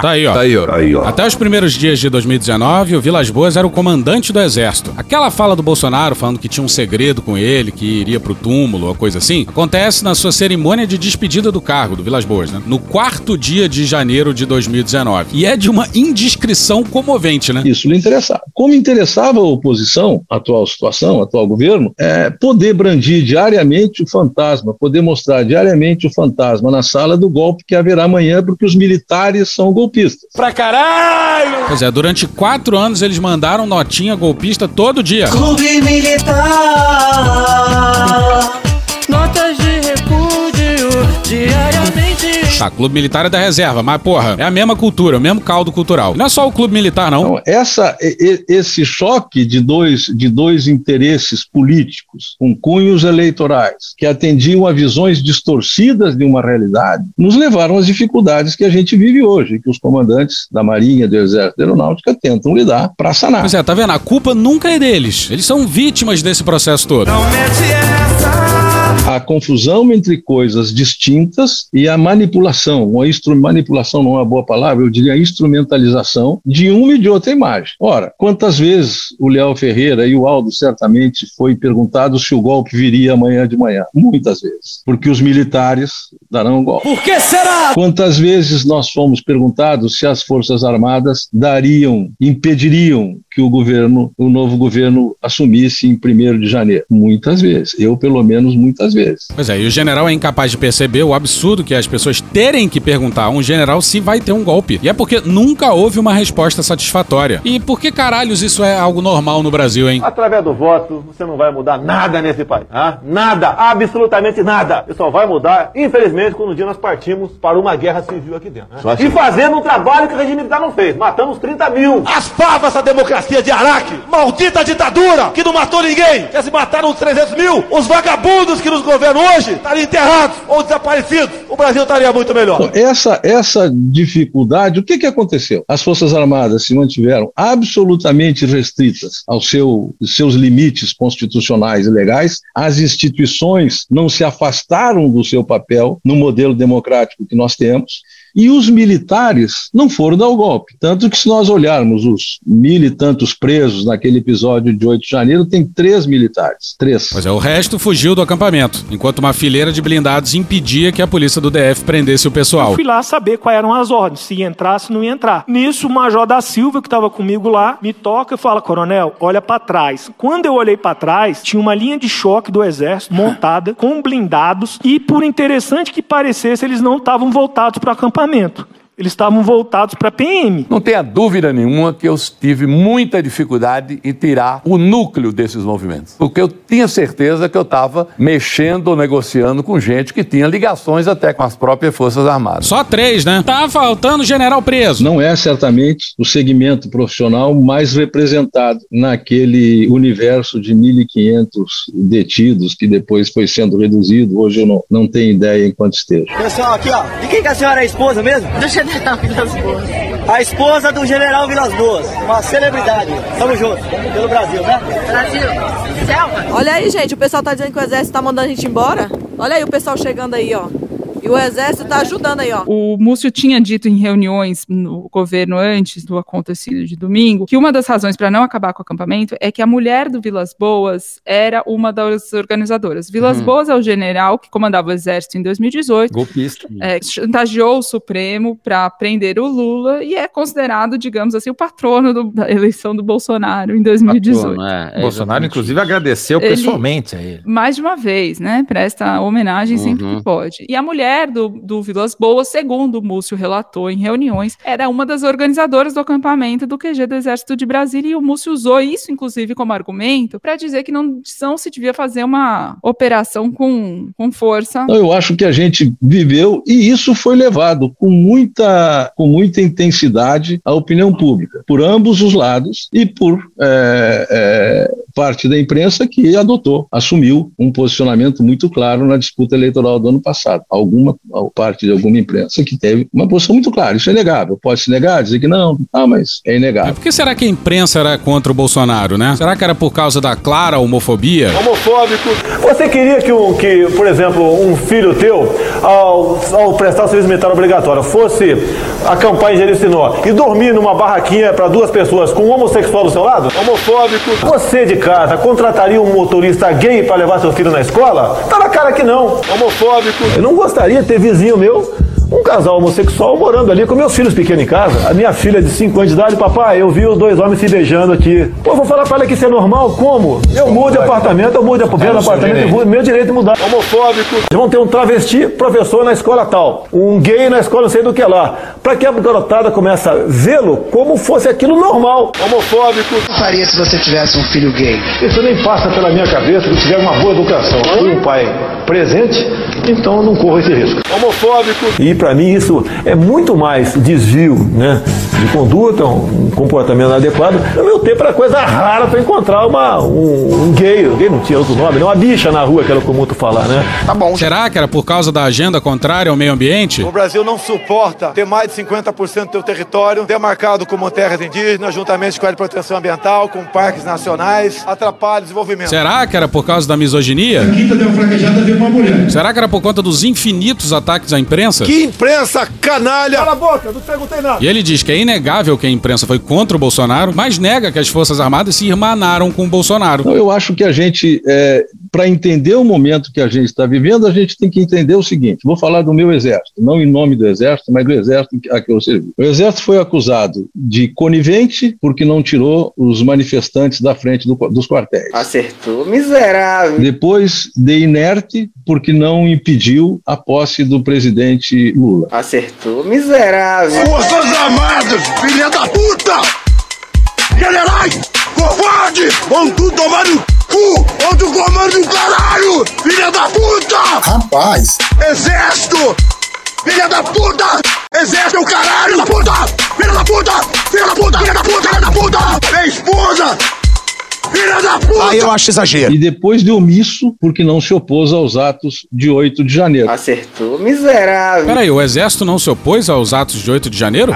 Tá aí, ó.
Tá aí, ó. Tá aí, ó.
Até os primeiros dias de 2019, o Vilas Boas era o comandante do exército. Aquela fala do Bolsonaro falando que tinha um segredo com ele, que iria pro túmulo ou coisa assim, acontece na sua cerimônia de despedida do cargo do Vilas Boas, né? No quarto dia de janeiro de 2019. E é de uma indiscrição comovente, né?
Isso lhe interessava. Como interessava a oposição, a atual situação, a atual governo, é poder brandir diariamente o fantasma, poder mostrar diariamente o fantasma na sala do golpe que haverá amanhã, porque os militares são golpistas.
Pra caralho! Pois é, durante quatro anos eles mandaram notinha golpista todo dia.
Clube Militar. Notas de repúdio diariamente.
Tá, Clube Militar é da reserva, mas porra, é a mesma cultura, o mesmo caldo cultural. Não é só o Clube Militar, não.
Então, essa, esse choque de dois, de dois interesses políticos com cunhos eleitorais que atendiam a visões distorcidas de uma realidade nos levaram às dificuldades que a gente vive hoje, que os comandantes da Marinha, do Exército e da Aeronáutica tentam lidar para sanar.
Pois é, tá vendo? A culpa nunca é deles. Eles são vítimas desse processo todo.
A confusão entre coisas distintas e a manipulação, ou a instru manipulação não é uma boa palavra, eu diria a instrumentalização de uma e de outra imagem. Ora, quantas vezes o Léo Ferreira e o Aldo certamente foi perguntado se o golpe viria amanhã de manhã? Muitas vezes, porque os militares darão o golpe.
Por que será?
Quantas vezes nós fomos perguntados se as Forças Armadas dariam, impediriam que o governo, o novo governo assumisse em 1 de janeiro? Muitas vezes. Eu, pelo menos, muitas vezes.
Pois é, e o general é incapaz de perceber o absurdo que é as pessoas terem que perguntar a um general se vai ter um golpe. E é porque nunca houve uma resposta satisfatória. E por que caralhos isso é algo normal no Brasil, hein?
Através do voto, você não vai mudar nada nesse país. ah? Nada, absolutamente nada. E só vai mudar, infelizmente, quando um dia nós partimos para uma guerra civil aqui dentro. né? E fazendo um trabalho que o regime militar não fez. Matamos 30 mil. As pavas essa democracia de Araque. Maldita ditadura que não matou ninguém. Que se mataram os 300 mil. Os vagabundos que nos governam hoje estariam enterrados ou desaparecidos. O Brasil estaria muito melhor.
Essa, essa dificuldade, o que, que aconteceu? As Forças Armadas se mantiveram absolutamente restritas aos seu, seus limites constitucionais e legais, as instituições não se afastaram do seu papel no modelo democrático que nós temos. E os militares não foram dar o golpe. Tanto que, se nós olharmos os mil e tantos presos naquele episódio de 8 de janeiro, tem três militares. Três.
Pois é, o resto fugiu do acampamento, enquanto uma fileira de blindados impedia que a polícia do DF prendesse o pessoal.
Eu fui lá saber quais eram as ordens, se ia entrar, se não ia entrar. Nisso, o Major da Silva, que estava comigo lá, me toca e fala: Coronel, olha para trás. Quando eu olhei para trás, tinha uma linha de choque do Exército montada com blindados e, por interessante que parecesse, eles não estavam voltados para o acampamento relacionamento. Eles estavam voltados para PM.
Não tenha dúvida nenhuma que eu tive muita dificuldade em tirar o núcleo desses movimentos. Porque eu tinha certeza que eu estava mexendo ou negociando com gente que tinha ligações até com as próprias Forças Armadas.
Só três, né? Tá faltando general preso.
Não é certamente o segmento profissional mais representado naquele universo de 1.500 detidos que depois foi sendo reduzido. Hoje eu não, não tenho ideia em quanto esteja.
Pessoal, aqui ó, de quem que a senhora é a esposa mesmo? Do general Vilas Boas. A esposa do general Vilas Boas, uma celebridade. Tamo junto, pelo Brasil, né?
Brasil, selva. Olha aí, gente, o pessoal tá dizendo que o exército tá mandando a gente embora. Olha aí o pessoal chegando aí, ó. E o exército tá ajudando aí, ó.
O Múcio tinha dito em reuniões no governo antes do acontecido de domingo que uma das razões para não acabar com o acampamento é que a mulher do Vilas Boas era uma das organizadoras. Vilas
Uhum.
Boas é o general que comandava o exército em 2018.
Golpista.
É, chantageou o Supremo para prender o Lula e é considerado, digamos assim, o patrono do- da eleição do Bolsonaro em 2018.
Patrono, é, é
Bolsonaro,
exatamente
inclusive, agradeceu
Ele-
pessoalmente a ele.
mais de uma vez, né? Presta homenagem sempre
Uhum.
que pode. E a mulher do, do Vilas Boas, segundo Múcio relatou em reuniões, era uma das organizadoras do acampamento do QG do Exército de Brasília. E o Múcio usou isso, inclusive, como argumento para dizer que não, não se devia fazer uma operação com, com força.
Eu acho que a gente viveu e isso foi levado com muita, com muita intensidade à opinião pública, por ambos os lados e por, é, é, parte da imprensa que adotou, assumiu um posicionamento muito claro na disputa eleitoral do ano passado. Alguma parte de alguma imprensa que teve uma posição muito clara. Isso é inegável. Pode se negar, dizer que não, ah, mas é inegável.
Por que será que a imprensa era contra o Bolsonaro, né? Será que era por causa da clara homofobia?
Homofóbico. Você queria que, um, que por exemplo, um filho teu, ao, ao prestar o serviço militar obrigatório, fosse acampar em Jericinó e dormir numa barraquinha para duas pessoas com um homossexual do seu lado? Homofóbico. Você de casa contrataria um motorista gay para levar seu filho na escola? Tá na cara que não. Homofóbico. Eu não gostaria de ter vizinho meu um casal homossexual morando ali com meus filhos pequenos em casa. A minha filha de 5 anos de idade, papai, eu vi os dois homens se beijando aqui. Pô, vou falar pra ela que isso é normal? Como? Eu mudo de apartamento, eu mudo de apartamento, eu mudo, meu direito de mudar. Homofóbico. Vão ter um travesti professor na escola tal, um gay na escola não sei do que lá. Pra que a garotada começa a vê-lo como fosse aquilo normal. Homofóbico.
O que faria se você tivesse um filho gay?
Isso nem passa pela minha cabeça que tiver uma boa educação. Um pai presente, então eu não corro esse risco. Homofóbico. E para mim isso é muito mais desvio né, de conduta, um comportamento inadequado. No meu tempo era coisa rara para encontrar uma, um, um gay, gay não tinha outro nome, não, uma bicha na rua, que era comum tu falar, né?
Tá bom. Será que era por causa da agenda contrária ao meio ambiente?
O Brasil não suporta ter mais de 50% do seu território demarcado como terras indígenas, juntamente com a área de proteção ambiental, com parques nacionais, atrapalha o desenvolvimento.
Será que era por causa da misoginia?
A quinta deu fraquejada veio uma mulher.
Será que era por conta dos infinitos ataques à imprensa?
Que imprensa canalha! Cala a boca, não perguntei nada.
E ele diz que é inegável que a imprensa foi contra o Bolsonaro, mas nega que as Forças Armadas se irmanaram com o Bolsonaro.
Eu acho que a gente, é, para entender o momento que a gente está vivendo, a gente tem que entender o seguinte: vou falar do meu exército, não em nome do exército, mas do exército a que eu servi. O exército foi acusado de conivente porque não tirou os manifestantes da frente do, dos quartéis.
Acertou, miserável.
Depois de inerte porque não impediu a posse do presidente Lula.
Acertou, miserável.
Forças Armadas, filha da puta! Generais, covarde, vão tudo tomar no cu! Outro comando do caralho, filha da puta!
Rapaz!
Exército, filha da puta! Exército é o caralho da puta! Filha da puta! Filha da puta! Filha da puta! Filha da puta! Minha esposa! Filha da puta!
Aí eu acho exagero.
E depois de omisso, porque não se opôs aos atos de 8 de janeiro.
Acertou, miserável.
Peraí, o exército não se opôs aos atos de 8 de janeiro?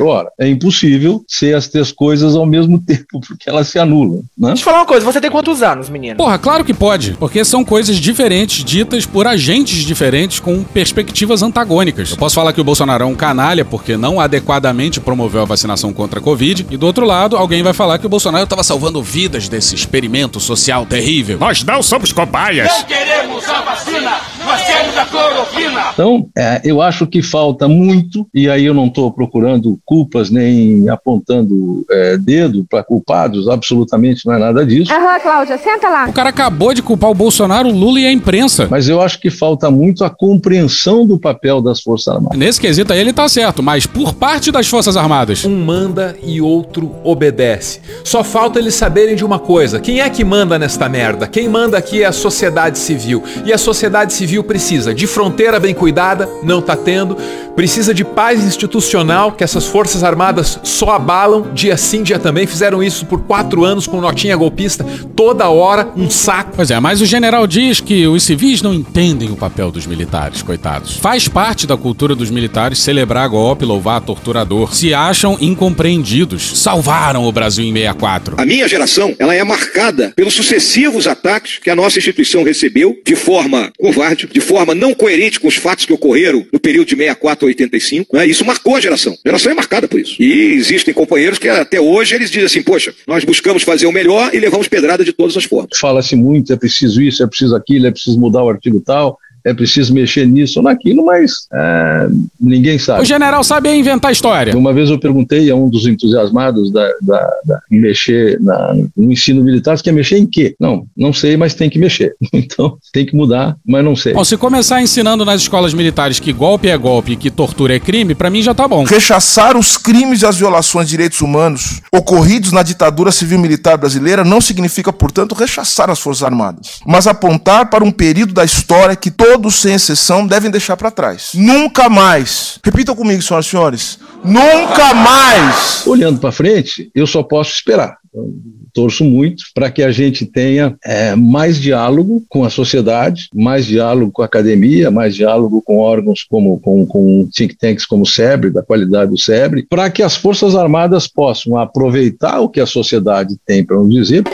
Ora, é impossível ser as três coisas ao mesmo tempo, porque elas se anulam, né?
Deixa eu falar uma coisa, você tem quantos anos, menino?
Porra, claro que pode, porque são coisas diferentes ditas por agentes diferentes com perspectivas antagônicas. Eu posso falar que o Bolsonaro é um canalha porque não adequadamente promoveu a vacinação contra a Covid, e do outro lado, alguém vai falar que o Bolsonaro estava salvando vidas desse experimento social terrível.
Nós não somos cobaias.
queremos a vacina, nós queremos a cloroquina!
Então, é, eu acho que falta muito, e aí eu não estou procurando culpas nem apontando é, dedo para culpados, absolutamente não é nada disso.
Aham, Cláudia, senta lá.
O cara acabou de culpar o Bolsonaro, o Lula e a imprensa.
Mas eu acho que falta muito a compreensão do papel das Forças Armadas.
Nesse quesito aí ele tá certo, mas por parte das Forças Armadas.
Um manda e outro obedece. Só falta eles saberem de uma coisa: quem é que manda nesta merda? Quem manda aqui é a sociedade civil. E a sociedade civil precisa de fronteira bem cuidada, não tá tendo. Precisa de paz institucional, que essas Forças Armadas só abalam dia sim, dia também. Fizeram isso por quatro anos com notinha golpista, toda hora, um saco.
Pois é, mas o general diz que os civis não entendem o papel dos militares, coitados. Faz parte da cultura dos militares celebrar golpe, louvar torturador. Se acham incompreendidos. Salvaram o Brasil em 64.
A minha geração, ela é marcada pelos sucessivos ataques que a nossa instituição recebeu de forma covarde, de forma não coerente com os fatos que ocorreram no período de 64 a 85. Né? Isso marcou a geração. A geração é marcada por isso. E existem companheiros que até hoje eles dizem assim, poxa, nós buscamos fazer o melhor e levamos pedrada de todas as formas.
Fala-se muito, é preciso isso, é preciso aquilo, é preciso mudar o artigo tal, é preciso mexer nisso ou naquilo, mas é, ninguém sabe.
O general sabe inventar história.
Uma vez eu perguntei a um dos entusiasmados da, da, da em mexer na, no ensino militar, você quer mexer em quê? Não, não sei, mas tem que mexer. Então tem que mudar, mas não sei.
Bom, se começar ensinando nas escolas militares que golpe é golpe e que tortura é crime, pra mim já tá bom.
Rechaçar os crimes e as violações de direitos humanos ocorridos na ditadura civil-militar brasileira não significa, portanto, rechaçar as Forças Armadas, mas apontar para um período da história que todos, sem exceção, devem deixar para trás. Nunca mais. Repitam comigo, senhoras e senhores. Nunca mais.
Olhando para frente, eu só posso esperar. torço muito para que a gente tenha é, mais diálogo com a sociedade, mais diálogo com a academia, mais diálogo com órgãos como com, com think tanks como o SEBRE, da qualidade do SEBRE, para que as Forças Armadas possam aproveitar o que a sociedade tem para nos dizer.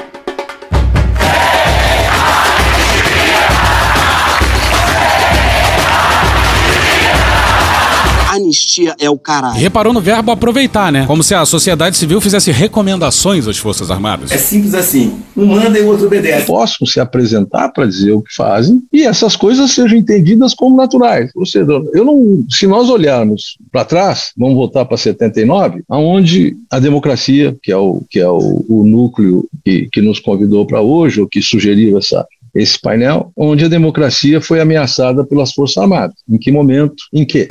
Anistia é o caralho.
Reparou no verbo aproveitar, né? Como se a sociedade civil fizesse recomendações às Forças Armadas.
É simples assim. Um manda e o outro obedece.
Possam se apresentar para dizer o que fazem e essas coisas sejam entendidas como naturais. Ou seja, eu não, se nós olharmos para trás, vamos voltar para 79, aonde a democracia, que é o, que é o, o núcleo que, que nos convidou para hoje, ou que sugeriu essa, esse painel, onde a democracia foi ameaçada pelas Forças Armadas. Em que momento? Em que?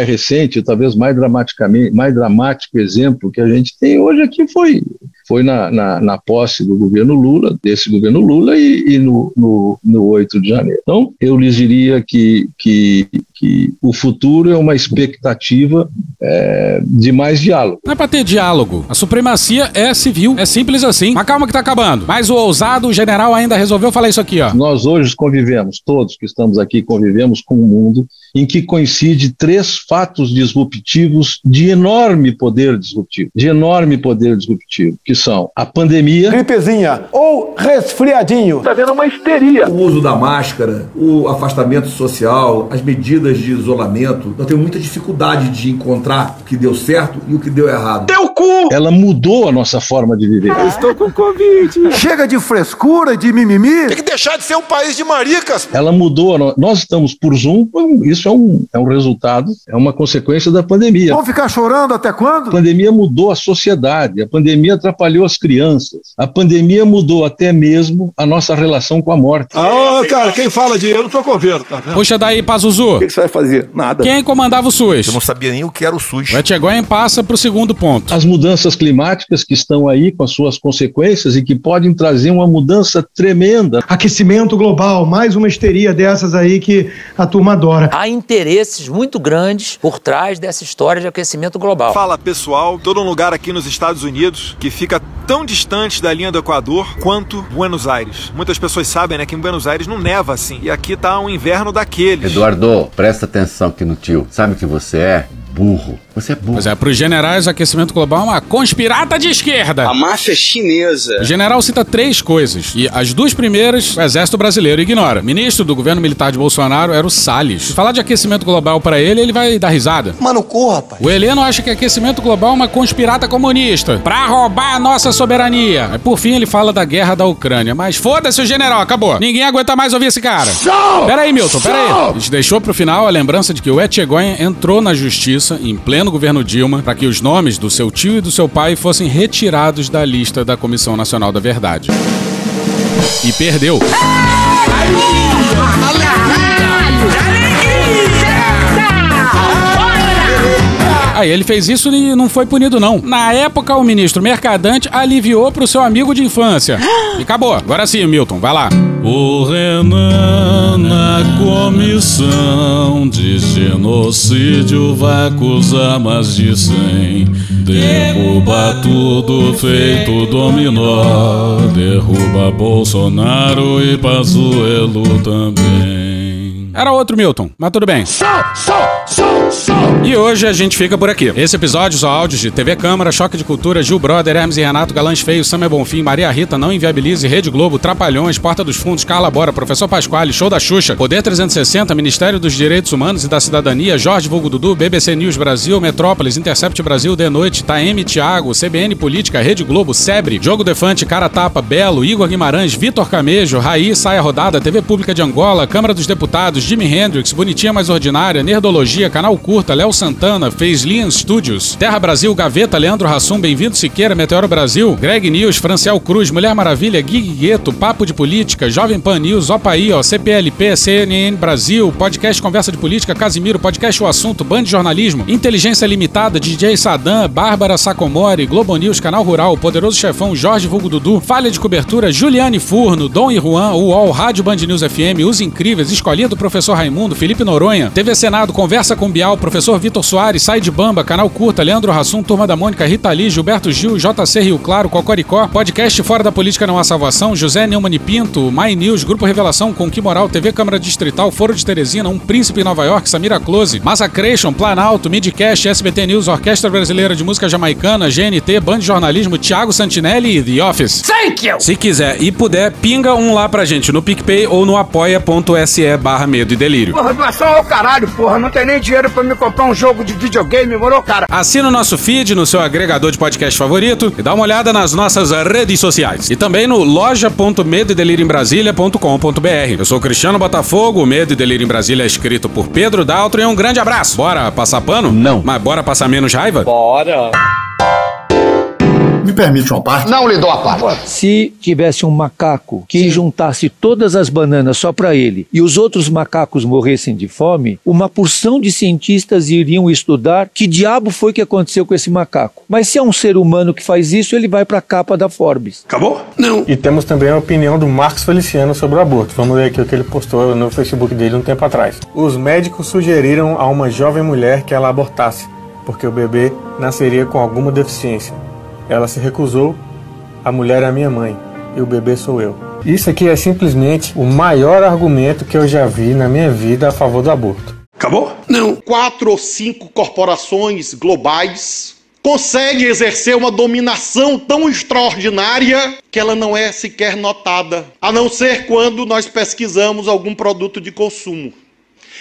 Mais recente, talvez mais dramaticamente, mais dramático exemplo que a gente tem hoje aqui foi foi na, na, na posse do governo Lula, desse governo Lula, e, e no, no, no 8 de janeiro. Então, eu lhes diria que, que, que o futuro é uma expectativa é, de mais diálogo.
Não é pra ter diálogo. A supremacia é civil. É simples assim. Mas calma que tá acabando. Mas o ousado, o general, ainda resolveu falar isso aqui, ó.
Nós hoje convivemos, todos que estamos aqui convivemos com um mundo em que coincide três fatos disruptivos de enorme poder disruptivo, de enorme poder disruptivo, que são a pandemia,
gripezinha ou resfriadinho.
Tá vendo uma histeria. O uso da máscara, o afastamento social, as medidas de isolamento. Eu tenho muita dificuldade de encontrar o que deu certo e o que deu errado.
Teu cu!
ela mudou a nossa forma de viver.
Eu estou com Covid. Chega de frescura, de mimimi.
Deixar de ser um país de maricas.
Ela mudou. a Nós estamos por Zoom. Isso é um, é um resultado, é uma consequência da pandemia.
Vamos ficar chorando até
A
quando?
pandemia mudou a sociedade, a pandemia atrapalhou as crianças, a pandemia mudou até mesmo a nossa relação com a morte.
Ah, cara, quem fala de eu não tô com vendo, tá vendo?
Puxa daí, Pazuzu.
O que que você vai fazer? Nada.
Quem comandava o SUS?
Eu não sabia nem o que era o SUS.
O Etchegóin passa pro segundo ponto.
As mudanças climáticas que estão aí com as suas consequências e que podem trazer uma mudança tremenda.
Aquecimento global, mais uma histeria dessas aí que a turma adora.
Há interesses muito grandes por trás dessa história de aquecimento global.
Fala pessoal, tô num lugar aqui nos Estados Unidos que fica tão distante da linha do Equador quanto Buenos Aires. Muitas pessoas sabem, né, que em Buenos Aires não neva assim. E aqui tá um inverno daqueles.
Eduardo, presta atenção aqui no tio. Sabe o que você é? Burro. Você é burro.
Pois é, pros generais, o aquecimento global é uma conspirata de esquerda.
A máfia chinesa.
O general cita três coisas, e as duas primeiras o exército brasileiro ignora. Ministro do governo militar de Bolsonaro era o Salles. Se falar de aquecimento global pra ele, ele vai dar risada.
Mano, corra, rapaz.
O Heleno acha que aquecimento global é uma conspirata comunista pra roubar a nossa soberania. Aí, por fim, ele fala da guerra da Ucrânia. Mas foda-se o general, acabou. Ninguém aguenta mais ouvir esse cara. Pera aí, Milton, pera aí. A gente deixou pro final a lembrança de que o Etchegóin entrou na justiça em pleno governo Dilma para que os nomes do seu tio e do seu pai fossem retirados da lista da Comissão Nacional da Verdade. E perdeu. Aí ele fez isso e não foi punido, não. Na época, o ministro Mercadante aliviou pro seu amigo de infância. E acabou. Agora sim, Milton, vai lá. O Renan na comissão de genocídio vai acusar mais de 100. Derruba tudo feito dominó. Derruba Bolsonaro e Pazuello também. Era outro Milton, mas tudo bem. E hoje a gente fica por aqui. Esse episódio são áudios de TV Câmara, Choque de Cultura, Gil Brother, Hermes e Renato, Galãs Feio, Samer Bonfim, Maria Rita, Não Inviabilize, Rede Globo, Trapalhões, Porta dos Fundos, Carla Bora, Professor Pasquale, Show da Xuxa, Poder 360, Ministério dos Direitos Humanos e da Cidadania, Jorge Vulgo Dudu, BBC News Brasil, Metrópolis, Intercept Brasil, De Noite, Taeme Thiago, CBN Política, Rede Globo, Sebre, Jogo Defante, Cara Tapa, Belo, Igor Guimarães, Vitor Camejo, Raí, Saia Rodada, TV Pública de Angola, Câmara dos Deputados, Jimi Hendrix, Bonitinha Mais Ordinária, Nerdologia, Canal Curta, Léo Santana, Fez Lian Studios, Terra Brasil, Gaveta, Leandro Rassum, Bem-vindo Siqueira, Meteoro Brasil, Greg News, Franciel Cruz, Mulher Maravilha, Gui Gueto, Papo de Política, Jovem Pan News, Opaí, ó, CPLP, CNN Brasil, Podcast Conversa de Política, Casimiro, Podcast O Assunto, Band de Jornalismo, Inteligência Limitada, DJ Sadam, Bárbara Sacomori, Globo News, Canal Rural, Poderoso Chefão, Jorge Vulgo Dudu, Falha de Cobertura, Juliane Furno, Dom e Juan, UOL, Rádio Band News FM, Os Incríveis, Escolinha do Professor Raimundo, Felipe Noronha, TV Senado, Conversa com Bial, Professor Vitor Soares, Sai de Bamba, Canal Curta, Leandro Rassum, Turma da Mônica, Rita Lee, Gilberto Gil, JC Rio Claro, Cocoricó, Podcast Fora da Política Não Há Salvação, José Neumann e Pinto, My News, Grupo Revelação, Conqui Moral, TV Câmara Distrital, Foro de Teresina, Um Príncipe em Nova York, Samira Close, Massacration, Planalto, Midcast, SBT News, Orquestra Brasileira de Música Jamaicana, GNT, Band de Jornalismo, Thiago Santinelli e The Office.
Thank you!
Se quiser e puder, pinga um lá pra gente no PicPay ou no apoia.se barra medo e delírio.
Porra, doação ao caralho, porra. Não tem nem dinheiro pra me comprar um jogo de videogame, moro, cara?
Assina o nosso feed no seu agregador de podcast favorito e dá uma olhada nas nossas redes sociais. E também no loja.medoedelirioembrasilha.com.br. Eu sou o Cristiano Botafogo, o Medo e Delírio em Brasília é escrito por Pedro Daltro e um grande abraço. Bora passar pano? Não. Mas bora passar menos raiva?
Bora.
Me permite uma parte?
Não lhe dou a parte.
Se tivesse um macaco que juntasse todas as bananas só para ele e os outros macacos morressem de fome, uma porção de cientistas iriam estudar que diabo foi que aconteceu com esse macaco. Mas se é um ser humano que faz isso, ele vai para a capa da Forbes.
Acabou? Não.
E temos também a opinião do Marcos Feliciano sobre o aborto. Vamos ver aqui o que ele postou no Facebook dele um tempo atrás. Os médicos sugeriram a uma jovem mulher que ela abortasse, porque o bebê nasceria com alguma deficiência. Ela se recusou. A mulher é a minha mãe e o bebê sou eu. Isso aqui é simplesmente o maior argumento que eu já vi na minha vida a favor do aborto.
Acabou?
Não. Quatro ou cinco corporações globais conseguem exercer uma dominação tão extraordinária que ela não é sequer notada, a não ser quando nós pesquisamos algum produto de consumo.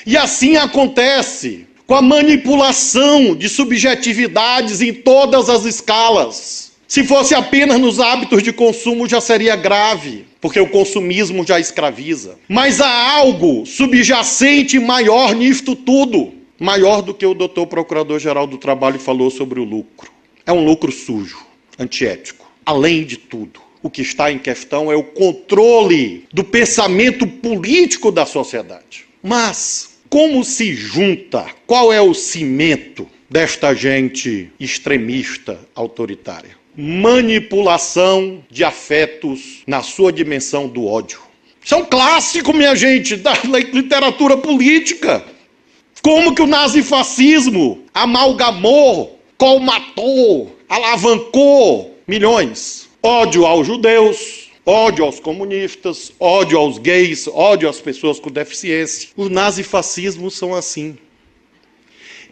E assim acontece com a manipulação de subjetividades em todas as escalas. Se fosse apenas nos hábitos de consumo já seria grave, porque o consumismo já escraviza. Mas há algo subjacente maior nisto tudo, maior do que o doutor Procurador-Geral do Trabalho falou sobre o lucro. É um lucro sujo, antiético. Além de tudo, o que está em questão é o controle do pensamento político da sociedade. Mas como se junta? Qual é o cimento desta gente extremista autoritária? Manipulação de afetos na sua dimensão do ódio. Isso é um clássico, minha gente, da literatura política. Como que o nazifascismo amalgamou, colmatou, alavancou milhões? Ódio aos judeus, ódio aos comunistas, ódio aos gays, ódio às pessoas com deficiência. Os nazifascismos são assim.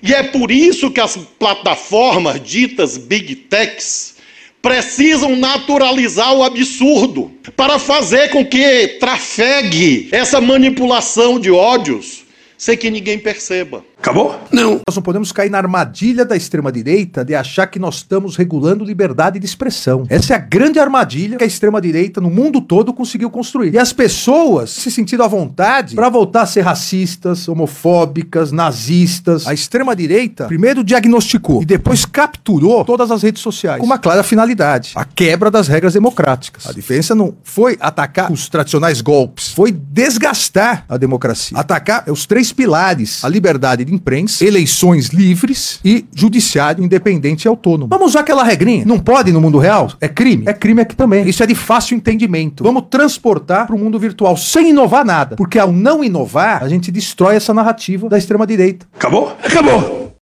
E é por isso que as plataformas ditas big techs precisam naturalizar o absurdo para fazer com que trafegue essa manipulação de ódios sem que ninguém perceba.
Acabou? Não.
Nós não podemos cair na armadilha da extrema-direita de achar que nós estamos regulando liberdade de expressão. Essa é a grande armadilha que a extrema-direita no mundo todo conseguiu construir. E as pessoas se sentindo à vontade para voltar a ser racistas, homofóbicas, nazistas. A extrema-direita primeiro diagnosticou e depois capturou todas as redes sociais com uma clara finalidade: a quebra das regras democráticas. A diferença não foi atacar os tradicionais golpes, foi desgastar a democracia. Atacar os três pilares: a liberdade de imprensa, eleições livres e judiciário independente e autônomo. Vamos usar aquela regrinha. Não pode no mundo real? É crime? É crime aqui também. Isso é de fácil entendimento. Vamos transportar para o mundo virtual sem inovar nada. Porque ao não inovar, a gente destrói essa narrativa da extrema-direita.
Acabou? Acabou!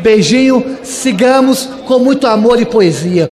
Beijinho, sigamos com muito amor e poesia.